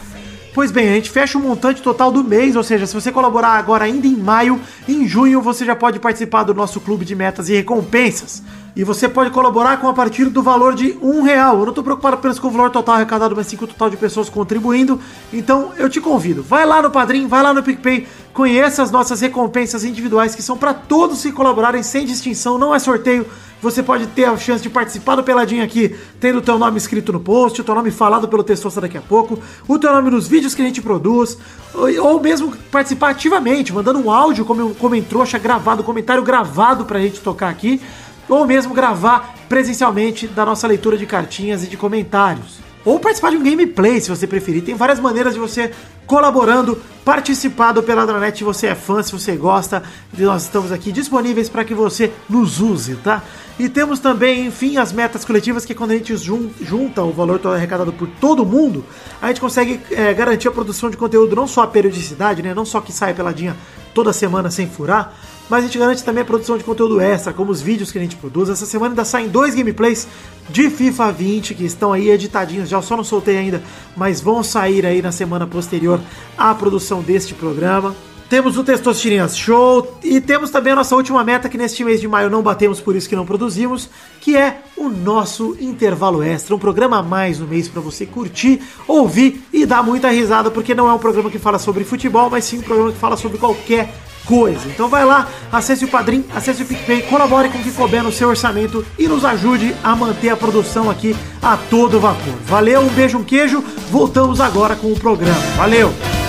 Pois bem, a gente fecha o montante total do mês, ou seja, se você colaborar agora ainda em maio, em junho você já pode participar do nosso clube de metas e recompensas. E você pode colaborar com a partir do valor de um real. Eu não estou preocupado apenas com o valor total arrecadado, mas sim com o total de pessoas contribuindo. Então eu te convido, vai lá no Padrim, vai lá no PicPay, conheça as nossas recompensas individuais que são para todos que colaborarem sem distinção, não é sorteio. Você pode ter a chance de participar do Peladinho aqui, tendo o teu nome escrito no post, o teu nome falado pelo Testosta daqui a pouco, o teu nome nos vídeos que a gente produz, ou, mesmo participar ativamente, mandando um áudio como, como em trouxa gravado, comentário gravado pra gente tocar aqui, ou mesmo gravar presencialmente da nossa leitura de cartinhas e de comentários. Ou participar de um gameplay, se você preferir. Tem várias maneiras de você colaborando participar do Peladranet, se você é fã, se você gosta, nós estamos aqui disponíveis para que você nos use, tá? E temos também, enfim, as metas coletivas, que quando a gente junta o valor todo arrecadado por todo mundo, a gente consegue é, garantir a produção de conteúdo, não só a periodicidade, né? Não só que sai peladinha toda semana sem furar, mas a gente garante também a produção de conteúdo extra, como os vídeos que a gente produz. Essa semana ainda saem dois gameplays de FIFA 20 que estão aí editadinhos, já só não soltei ainda, mas vão sair aí na semana posterior à produção deste programa. Temos o Testosterinhas Show e temos também a nossa última meta que neste mês de maio não batemos, por isso que não produzimos, que é o nosso intervalo extra, um programa a mais no mês para você curtir, ouvir e dar muita risada, porque não é um programa que fala sobre futebol, mas sim um programa que fala sobre qualquer coisa. Então vai lá, acesse o Padrim, acesse o PicPay, colabore com o que couber no seu orçamento e nos ajude a manter a produção aqui a todo vapor. Valeu, um beijo, um queijo. Voltamos agora com o programa. Valeu!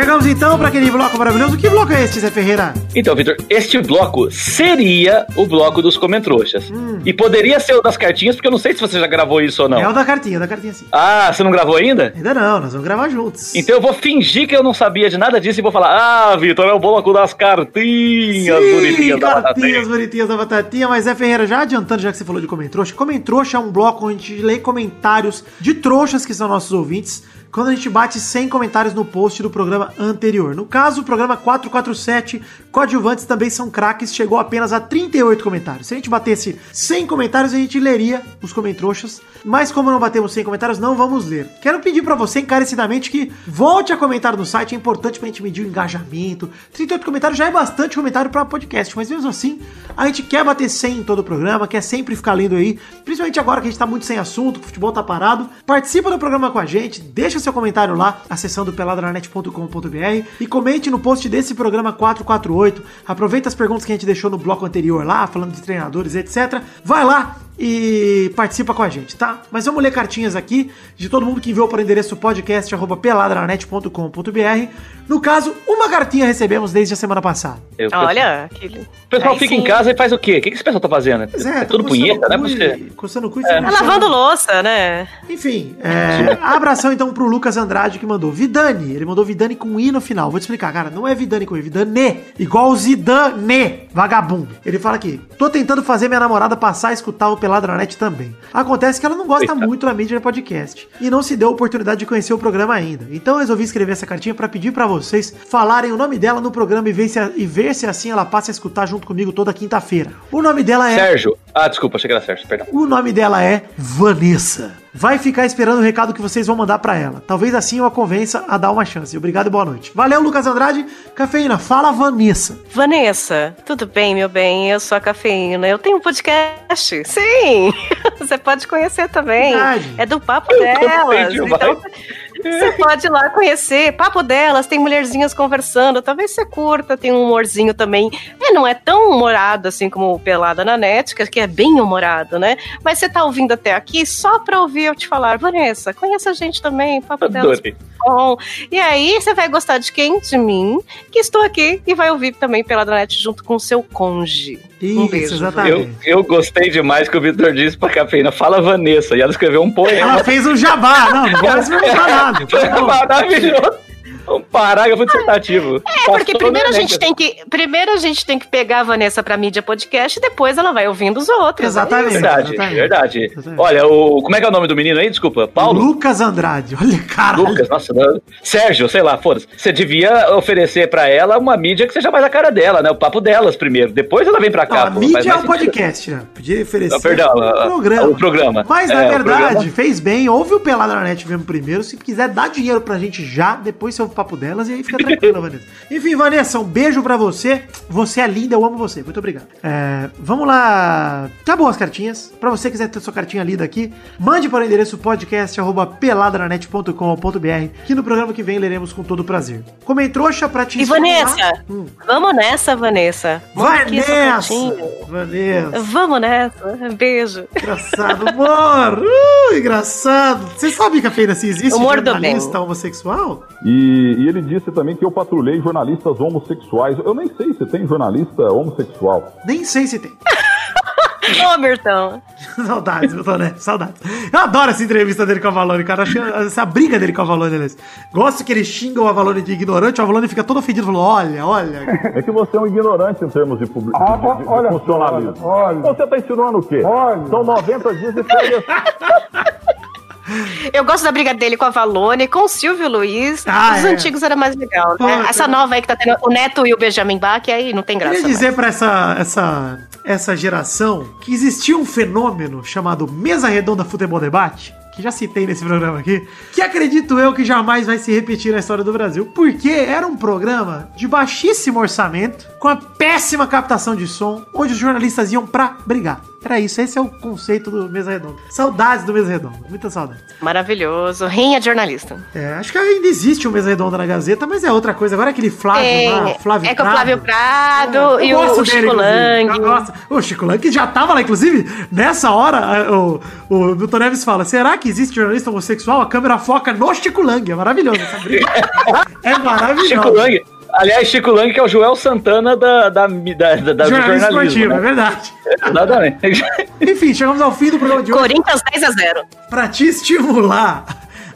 Chegamos então para aquele bloco maravilhoso. Que bloco é esse, Zé Ferreira? Então, Vitor, este bloco seria o bloco dos comentrouxas. Hum. E poderia ser o das cartinhas, porque eu não sei se você já gravou isso ou não. É o da cartinha, da cartinha sim. Ah, você não gravou ainda? Ainda não, nós vamos gravar juntos. Então eu vou fingir que eu não sabia de nada disso e vou falar: Ah, Vitor, é o bloco das cartinhas sim, bonitinhas da cartinhas bonitinhas da batatinha. Mas Zé Ferreira, já adiantando, já que você falou de comentrouxa, comentrouxa é um bloco onde a gente lê comentários de trouxas que são nossos ouvintes quando a gente bate 100 comentários no post do programa anterior. No caso, o programa 447, coadjuvantes também são craques, chegou apenas a 38 comentários. Se a gente batesse 100 comentários, a gente leria os comentroxas, mas como não batemos 100 comentários, não vamos ler. Quero pedir para você encarecidamente que volte a comentar no site, é importante pra gente medir o engajamento. 38 comentários já é bastante comentário para podcast, mas mesmo assim, a gente quer bater 100 em todo o programa, quer sempre ficar lendo aí, principalmente agora que a gente tá muito sem assunto, o futebol tá parado. Participa do programa com a gente, deixa seu comentário lá, acessando peladranet.com.br e comente no post desse programa 448. Aproveita as perguntas que a gente deixou no bloco anterior lá, falando de treinadores, etc. Vai lá e participa com a gente, tá? Mas vamos ler cartinhas aqui de todo mundo que enviou para o endereço podcast@peladranet.com.br. No caso, uma cartinha recebemos desde a semana passada. Eu, Olha, que... o pessoal Aí fica sim. em casa e faz o quê? O que esse pessoal tá fazendo? É, é tudo punheta, né? Você... Coçando o cu e é. Tá lavando louça, né? Enfim, é, abração então pro Lucas Andrade que mandou Vidani. Ele mandou Vidani com I no final. Vou te explicar, cara. Não é Vidani com I, Vidane. Igual o Zidane, vagabundo. Ele fala aqui: tô tentando fazer minha namorada passar a escutar o Peladranet também. Acontece que ela não gosta Eita. muito da mídia podcast e não se deu a oportunidade de conhecer o programa ainda. Então eu resolvi escrever essa cartinha para pedir para vocês falarem o nome dela no programa e ver, se, e ver se assim ela passa a escutar junto comigo toda quinta-feira. O nome dela é. Sérgio. Ah, desculpa, achei que era Sérgio, perdão. O nome dela é Vanessa vai ficar esperando o recado que vocês vão mandar para ela. Talvez assim eu a convença a dar uma chance. Obrigado e boa noite. Valeu, Lucas Andrade. Cafeína, fala Vanessa. Vanessa, tudo bem, meu bem? Eu sou a Cafeína. Eu tenho um podcast. Sim! [LAUGHS] Você pode conhecer também. Verdade. É do Papo Delas. Então, você [LAUGHS] pode ir lá conhecer. Papo delas, tem mulherzinhas conversando. Talvez você curta, tem um humorzinho também. É, não é tão humorado assim como o Pelada na Net, que é bem humorado, né? Mas você tá ouvindo até aqui só pra ouvir eu te falar, Vanessa, conheça a gente também, Papo Delas. Bom. E aí, você vai gostar de quem? De mim, que estou aqui e vai ouvir também Pelada Net junto com o seu conge. Isso, um beijo. Exatamente. Eu, eu gostei demais que o Vitor disse pra Cafeína, fala Vanessa, e ela escreveu um poema. Ela fez um jabá, não, não vou perguntar [LAUGHS] nada. Foi maravilhoso um parágrafo dissertativo. É, porque primeiro a gente tem que primeiro a gente tem que pegar a Vanessa pra mídia podcast e depois ela vai ouvindo os outros. Exatamente. É verdade, exatamente. verdade. Exatamente. Olha, o como é que é o nome do menino aí? Desculpa, Paulo? Lucas Andrade. Olha, cara. Lucas, nossa, Sérgio, sei lá, foda-se. Você devia oferecer pra ela uma mídia que seja mais a cara dela, né? O papo delas primeiro. Depois ela vem pra cá. Não, a mídia é o podcast, né? Podia oferecer não, perdão, o programa. O programa. Mas na é, verdade, fez bem. Ouve o Pelada na Net mesmo primeiro. Se quiser dar dinheiro pra gente já, depois você o papo delas e aí fica tranquila, [LAUGHS] Vanessa. Enfim, Vanessa, um beijo pra você. Você é linda, eu amo você. Muito obrigado. É, vamos lá. Acabou as cartinhas. Pra você que quiser ter sua cartinha lida aqui, mande para o endereço podcast.peladranet.com.br que no programa que vem leremos com todo prazer. Comei trouxa pra te E Vanessa, hum. vamos nessa, Vanessa. Vai nessa! Vanessa. Vamos nessa. Beijo. Engraçado, amor. Uh, engraçado. Você sabe que a feira se existe Humor do bem. homossexual? E, e ele disse também que eu patrulhei jornalistas homossexuais. Eu nem sei se tem jornalista homossexual. Nem sei se tem. Ô, Mirtão. [LAUGHS] Saudades, Milton Neves, saudades. Eu adoro essa entrevista dele com a Valone, cara. Acho essa briga dele com a Valone, aliás. Gosto que ele xinga o Avalone de ignorante, o Avalone fica todo ofendido, falou: olha, olha. É que você é um ignorante em termos de, public... Ah, de, de- de olha, funcionalismo. olha, olha. Você tá insinuando o quê? Olha. São 90 dias de férias. [LAUGHS] Eu gosto da briga dele com a Valone, com o Silvio Luiz. Ah, Os é. antigos era mais legal, Pô, né? Essa nova aí que tá tendo o Neto e o Benjamin Bach, aí não tem graça. Queria dizer pra essa, essa, essa geração que existia um fenômeno chamado Mesa Redonda Futebol Debate, que já citei nesse programa aqui, que acredito eu que jamais vai se repetir na história do Brasil, porque era um programa de baixíssimo orçamento, com a péssima captação de som, onde os jornalistas iam pra brigar. Era isso, esse é o conceito do Mesa Redonda. Saudades do Mesa Redonda, muita saudade. Maravilhoso. Rinha de jornalista. É, acho que ainda existe um Mesa Redonda na Gazeta, mas é outra coisa. Agora aquele Flávio lá, É, Flávio é com o Flávio Prado Eu e o, o Chico. Lang. O Chico Lang que já tava lá, inclusive, nessa hora, a- o, o Milton Neves fala: será que existe jornalista homossexual? A câmera foca no Chico Lang. É maravilhoso essa briga. [LAUGHS] é maravilhoso. Chico Lang. Aliás, Chico Lang, que é o Joel Santana da, da, da, da, Jornalismo jornalismo. esportivo, é né? verdade. Exatamente. Enfim, chegamos ao fim do programa de hoje. Corinthians 10 a 0 Pra te estimular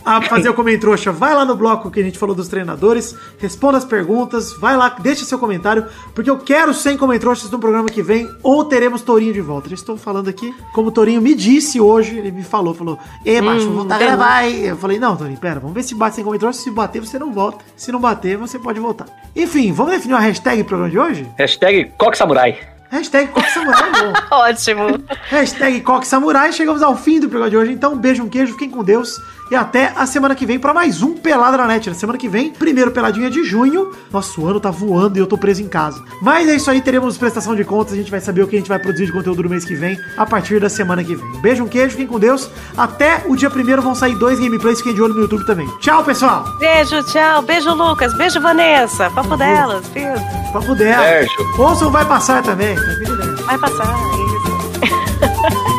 a fazer o comentário trouxa, vai lá no bloco que a gente falou dos treinadores, responda as perguntas, vai lá, deixa seu comentário, porque eu quero 100 comentários no programa que vem, ou teremos Tourinho de volta. Já estou falando aqui, como o Tourinho me disse hoje, ele me falou, falou, Ê, macho, vou voltar a gravar, hein?" Eu falei, não, Tourinho, pera, vamos ver se bate 100 comentários, se bater você não volta, se não bater você pode voltar. Enfim, vamos definir uma hashtag pro programa de hoje? Hashtag Coque Samurai. Hashtag Coque Samurai, é bom. [LAUGHS] Ótimo. Hashtag Coque Samurai. Chegamos ao fim do programa de hoje. Então, um beijo, um queijo, fiquem com Deus. E até a semana que vem para mais um Pelada na Net. Na semana que vem, primeiro peladinha de junho. Nossa, o ano tá voando e eu tô preso em casa. Mas é isso aí, teremos prestação de contas. A gente vai saber o que a gente vai produzir de conteúdo no mês que vem, a partir da semana que vem. Um beijo, um queijo, fiquem com Deus. Até o dia primeiro vão sair dois gameplays. Fiquem de olho no YouTube também. Tchau, pessoal. Beijo, tchau. Beijo, Lucas. Beijo, Vanessa. Papo delas. Beijo. Papo dela. Sérgio. Ouçam, vai passar também. Né? Vai passar. Isso. [LAUGHS]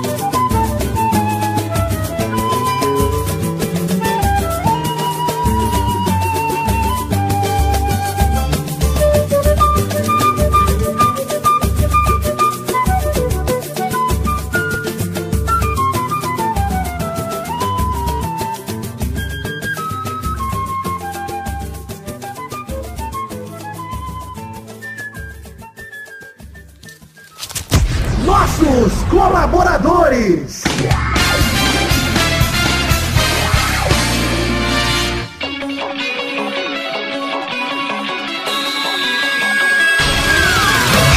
colaboradores.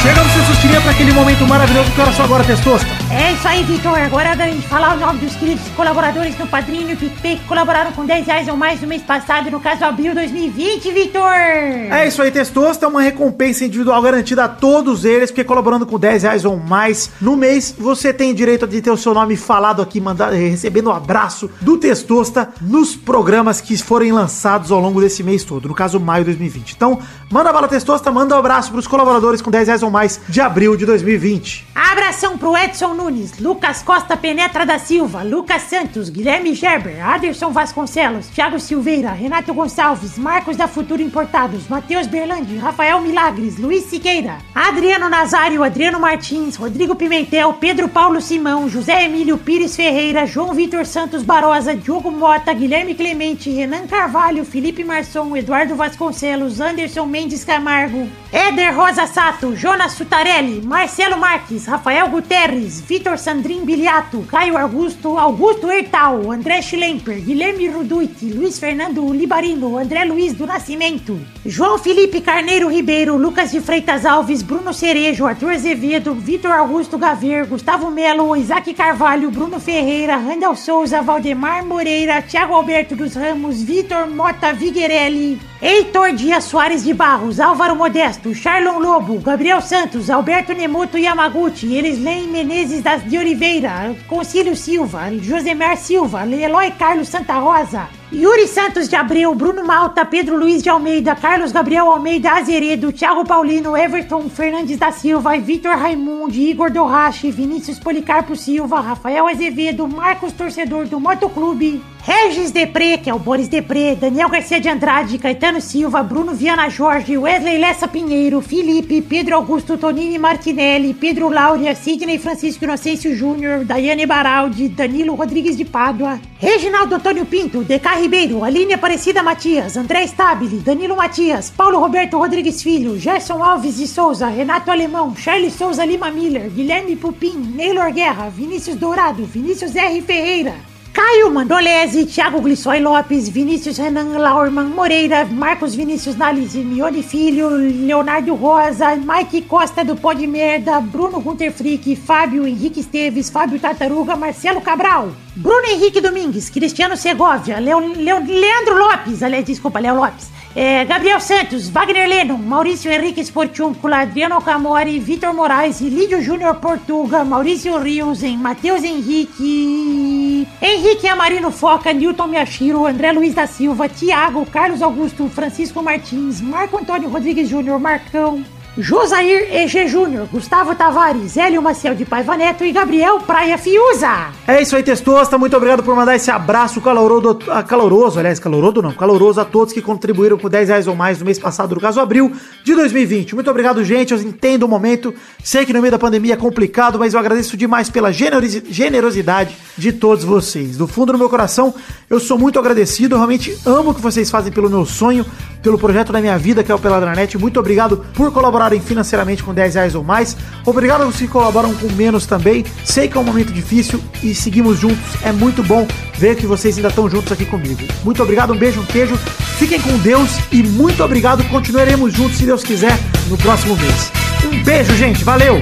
Chegamos, seu Sustirinha, para aquele momento maravilhoso que era só agora, Testosta. É isso aí, Vitor. Agora da gente falar o nome dos queridos colaboradores no Padrinho e PicPay que colaboraram com 10 reais ou mais no mês passado, no caso abril 2020, Vitor. É isso aí, Testosta, é uma recompensa individual garantida a todos eles, porque colaborando com 10 reais ou mais no mês, você tem direito de ter o seu nome falado aqui, mandado, recebendo um abraço do Testosta nos programas que forem lançados ao longo desse mês todo, no caso maio de 2020. Então, manda bala Testosta, manda um abraço pros colaboradores com 10 reais ou mais de abril de 2020. Abração pro Edson Nunes, Lucas Costa Penetra da Silva, Lucas Santos, Guilherme Gerber, Aderson Vasconcelos, Thiago Silveira, Renato Gonçalves, Marcos da Futuro Importados, Matheus Berlandi, Rafael Milagres, Luiz Siqueira, Adriano Nazário, Adriano Martins, Rodrigo Pimentel, Pedro Paulo Simão, José Emílio Pires Ferreira, João Vitor Santos Barosa, Diogo Mota, Guilherme Clemente, Renan Carvalho, Felipe Marçom, Eduardo Vasconcelos, Anderson Mendes Camargo, Éder Rosa Sato, Jonas Sutarelli, Marcelo Marques, Rafael Guterres, Vitor Sandrin Biliato, Caio Augusto, Augusto Hertal, André Schlemper, Guilherme Ruduit, Luiz Fernando Libarino, André Luiz do Nascimento, João Felipe Carneiro Ribeiro, Lucas de Freitas Alves, Bruno Cerejo, Arthur Azevedo, Vitor Augusto Gaver, Gustavo Melo, Isaac Carvalho, Bruno Ferreira, Randall Souza, Valdemar Moreira, Thiago Alberto dos Ramos, Vitor Mota Viguerelli, Heitor Dias Soares de Barros, Álvaro Modesto, Charlon Lobo, Gabriel Santos, Alberto Nemoto Yamaguchi, Elislen Menezes das de Oliveira, Concílio Silva, Josemar Silva, Eloy Carlos Santa Rosa, Yuri Santos de Abreu, Bruno Malta, Pedro Luiz de Almeida, Carlos Gabriel Almeida Azeredo, Thiago Paulino, Everton Fernandes da Silva, Vitor Raimundo, Igor Dorrache, Vinícius Policarpo Silva, Rafael Azevedo, Marcos Torcedor do Motoclube, Regis Depré, que é o Boris Depré, Daniel Garcia de Andrade, Caetano Silva, Bruno Viana Jorge, Wesley Lessa Pinheiro, Felipe, Pedro Augusto Tonini Martinelli, Pedro Laura, Sidney Francisco Inocêncio Júnior, Daiane Baraldi, Danilo Rodrigues de Pádua, Reginaldo Antônio Pinto, DK Ribeiro, Aline Aparecida Matias, André Stabile, Danilo Matias, Paulo Roberto Rodrigues Filho, Gerson Alves de Souza, Renato Alemão, Charles Souza Lima Miller, Guilherme Pupim, Neylor Guerra, Vinícius Dourado, Vinícius R. Ferreira, Caio Mandolese, Thiago Glissói Lopes, Vinícius Renan Laurman Moreira, Marcos Vinícius Nales, Mione Filho, Leonardo Rosa, Mike Costa do Pó de Merda, Bruno Gunter Frick, Fábio Henrique Esteves, Fábio Tartaruga, Marcelo Cabral, Bruno Henrique Domingues, Cristiano Segovia, Leo, Leo, Leandro Lopes, aliás, desculpa, Léo Lopes, é, Gabriel Santos, Wagner Lennon, Maurício Henrique Sportiúncula, Adriano Camori, Vitor Moraes, Lídio Júnior Portuga, Maurício Riusen, Matheus Henrique, Henrique Amarino Foca, Newton Miyashiro, André Luiz da Silva, Tiago, Carlos Augusto, Francisco Martins, Marco Antônio Rodrigues Júnior, Marcão, Josair EG Júnior, Gustavo Tavares, Hélio Maciel de Paiva Neto e Gabriel Praia Fiuza. É isso aí, Testosta. Muito obrigado por mandar esse abraço caloroso, ah, caloroso, aliás, caloroso não, caloroso a todos que contribuíram com 10 reais ou mais no mês passado, no caso abril de 2020. Muito obrigado, gente. Eu entendo o momento. Sei que no meio da pandemia é complicado, mas eu agradeço demais pela generosi- generosidade de todos vocês. Do fundo do meu coração, eu sou muito agradecido. Eu realmente amo o que vocês fazem pelo meu sonho, pelo projeto da minha vida, que é o Peladranet. Muito obrigado por colaborarem financeiramente com 10 reais ou mais. Obrigado aos que colaboram com menos também. Sei que é um momento difícil e seguimos juntos. É muito bom ver que vocês ainda estão juntos aqui comigo. Muito obrigado, um beijo, um queijo. Fiquem com Deus e muito obrigado. Continuaremos juntos, se Deus quiser, no próximo mês. Um beijo, gente. Valeu!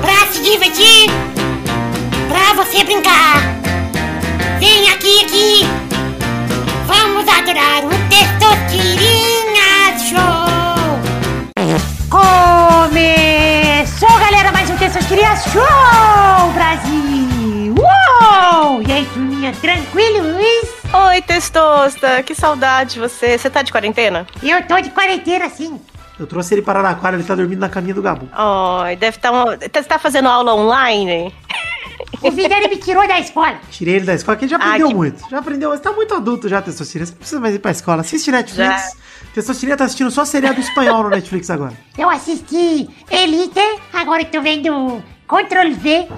Pra se divertir, pra você brincar. Testosterinha Show, Brasil! Uou! E aí, turminha, tranquilos? Oi, Testosta, que saudade de você. Você tá de quarentena? Eu tô de quarentena, sim. Eu trouxe ele para Araraquara, ele tá dormindo na caminha do Gabu. Ai, deve estar. Uma... Você tá fazendo aula online? O Fidel me tirou da escola. Tirei ele da escola, que ele já Ah, aprendeu que- muito. Já aprendeu, você tá muito adulto já, Testosterona. Você não precisa mais ir pra escola. Assiste Netflix. Testosterona tá assistindo só seriado espanhol no Netflix agora. Eu assisti Elite, agora eu tô vendo Ctrl V.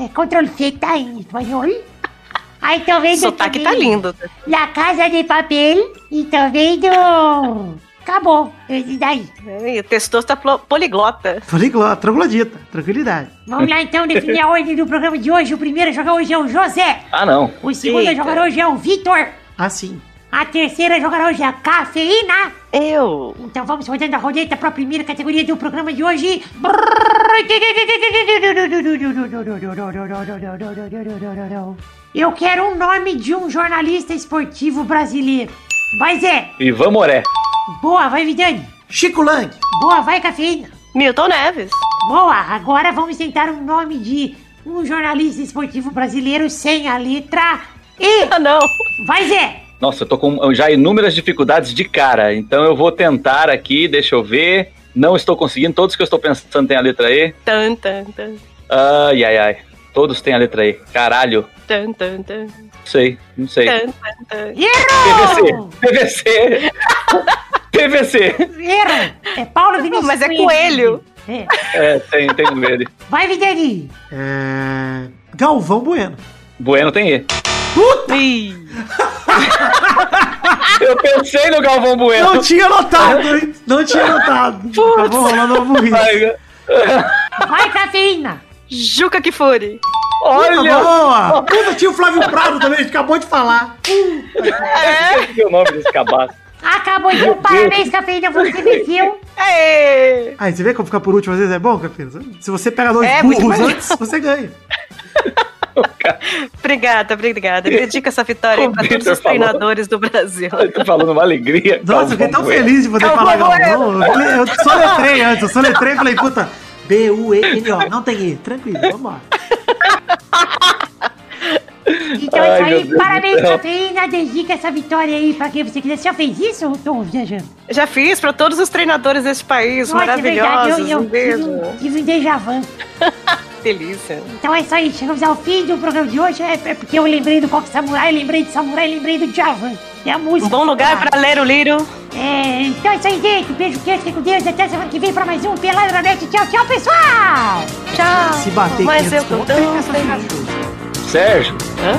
É, Ctrl C tá em espanhol. [LAUGHS] Aí tô vendo O sotaque tá também lindo. La Casa de Papel e tô vendo... Acabou, esse daí. Ih, O Testosta plo- poliglota. Poliglota, troglodita, tranquilidade. Vamos lá então definir a ordem do programa de hoje. O primeiro a jogar hoje é o José. Ah, não. O segundo a Eita. jogar hoje é o Vitor. Assim. A terceira a jogar hoje é a Cafeína. Eu. Então vamos rodando a roleta para a primeira categoria do programa de hoje. [LAUGHS] Eu quero um nome de um jornalista esportivo brasileiro. Vai, Zé. Ivan Moré. Boa, vai, Vidani. Chico Lang. Boa, vai, Cafeína. Milton Neves. Boa, agora vamos tentar um nome de um jornalista esportivo brasileiro sem a letra E. Ah, não. Vai, Zé. Nossa, eu tô com já inúmeras dificuldades de cara, então eu vou tentar aqui, deixa eu ver. Não estou conseguindo, todos que eu estou pensando têm a letra E. Tan, tan, tan. Ai, ai, ai. Todos têm a letra E. Caralho. Tan, tan, tan. Não sei, não sei. Tan, tan, tan. Errou! PVC. PVC. [LAUGHS] Erro! É Paulo Vinícius. Mas é coelho. É. É, tem, tem ele. Vai, Vidani. É... Galvão Bueno. Bueno tem E. Ih. [LAUGHS] Eu pensei no Galvão Bueno. Não tinha notado, hein? Não tinha notado. [LAUGHS] Acabou rolando uma burrice. Ai, Vai, cafeína! Juca Kifuri. Olha! Boa! Puta, tinha o Flávio Prado também, a gente acabou de falar. Esqueci o nome desse cabaço. Acabou então, parabéns, cafeína, você venceu. Aê! Aí, você vê como ficar por último às vezes é bom, Capina? Se você pega dois É, burros antes, você ganha. Obrigada, obrigada. Eu dedico essa vitória para todos os falou. treinadores do Brasil. Eu tô falando uma alegria. Nossa, eu fiquei tão feliz de poder falar. Galvão. Eu falei- Eu só letrei antes, eu só letrei e falei, puta, B-U-E-N-O, não tem E, tranquilo, vambora. Então é Ai, isso meu aí, parabéns, cafeína. Dedica essa vitória aí pra quem você quiser. Você já fez isso ou tô viajando? Já fiz para todos os treinadores desse país, Nossa, é verdade, maravilhosos. eu, um eu tive, beijo. um- tive um déjà vu. Delícia. Então é isso aí, chegamos ao fim do programa de hoje. É, é porque eu lembrei do Coque Samurai, lembrei de Samurai, lembrei do Javan. É a música. Um bom lugar para ler o Liro. É, então é isso aí, gente. Beijo, queijo, fique com Deus. Até semana que vem pra mais um Peladronete. Tchau, tchau, pessoal! Tchau. Se bater Mas eu 500 tô tão feliz. Sérgio, Hã?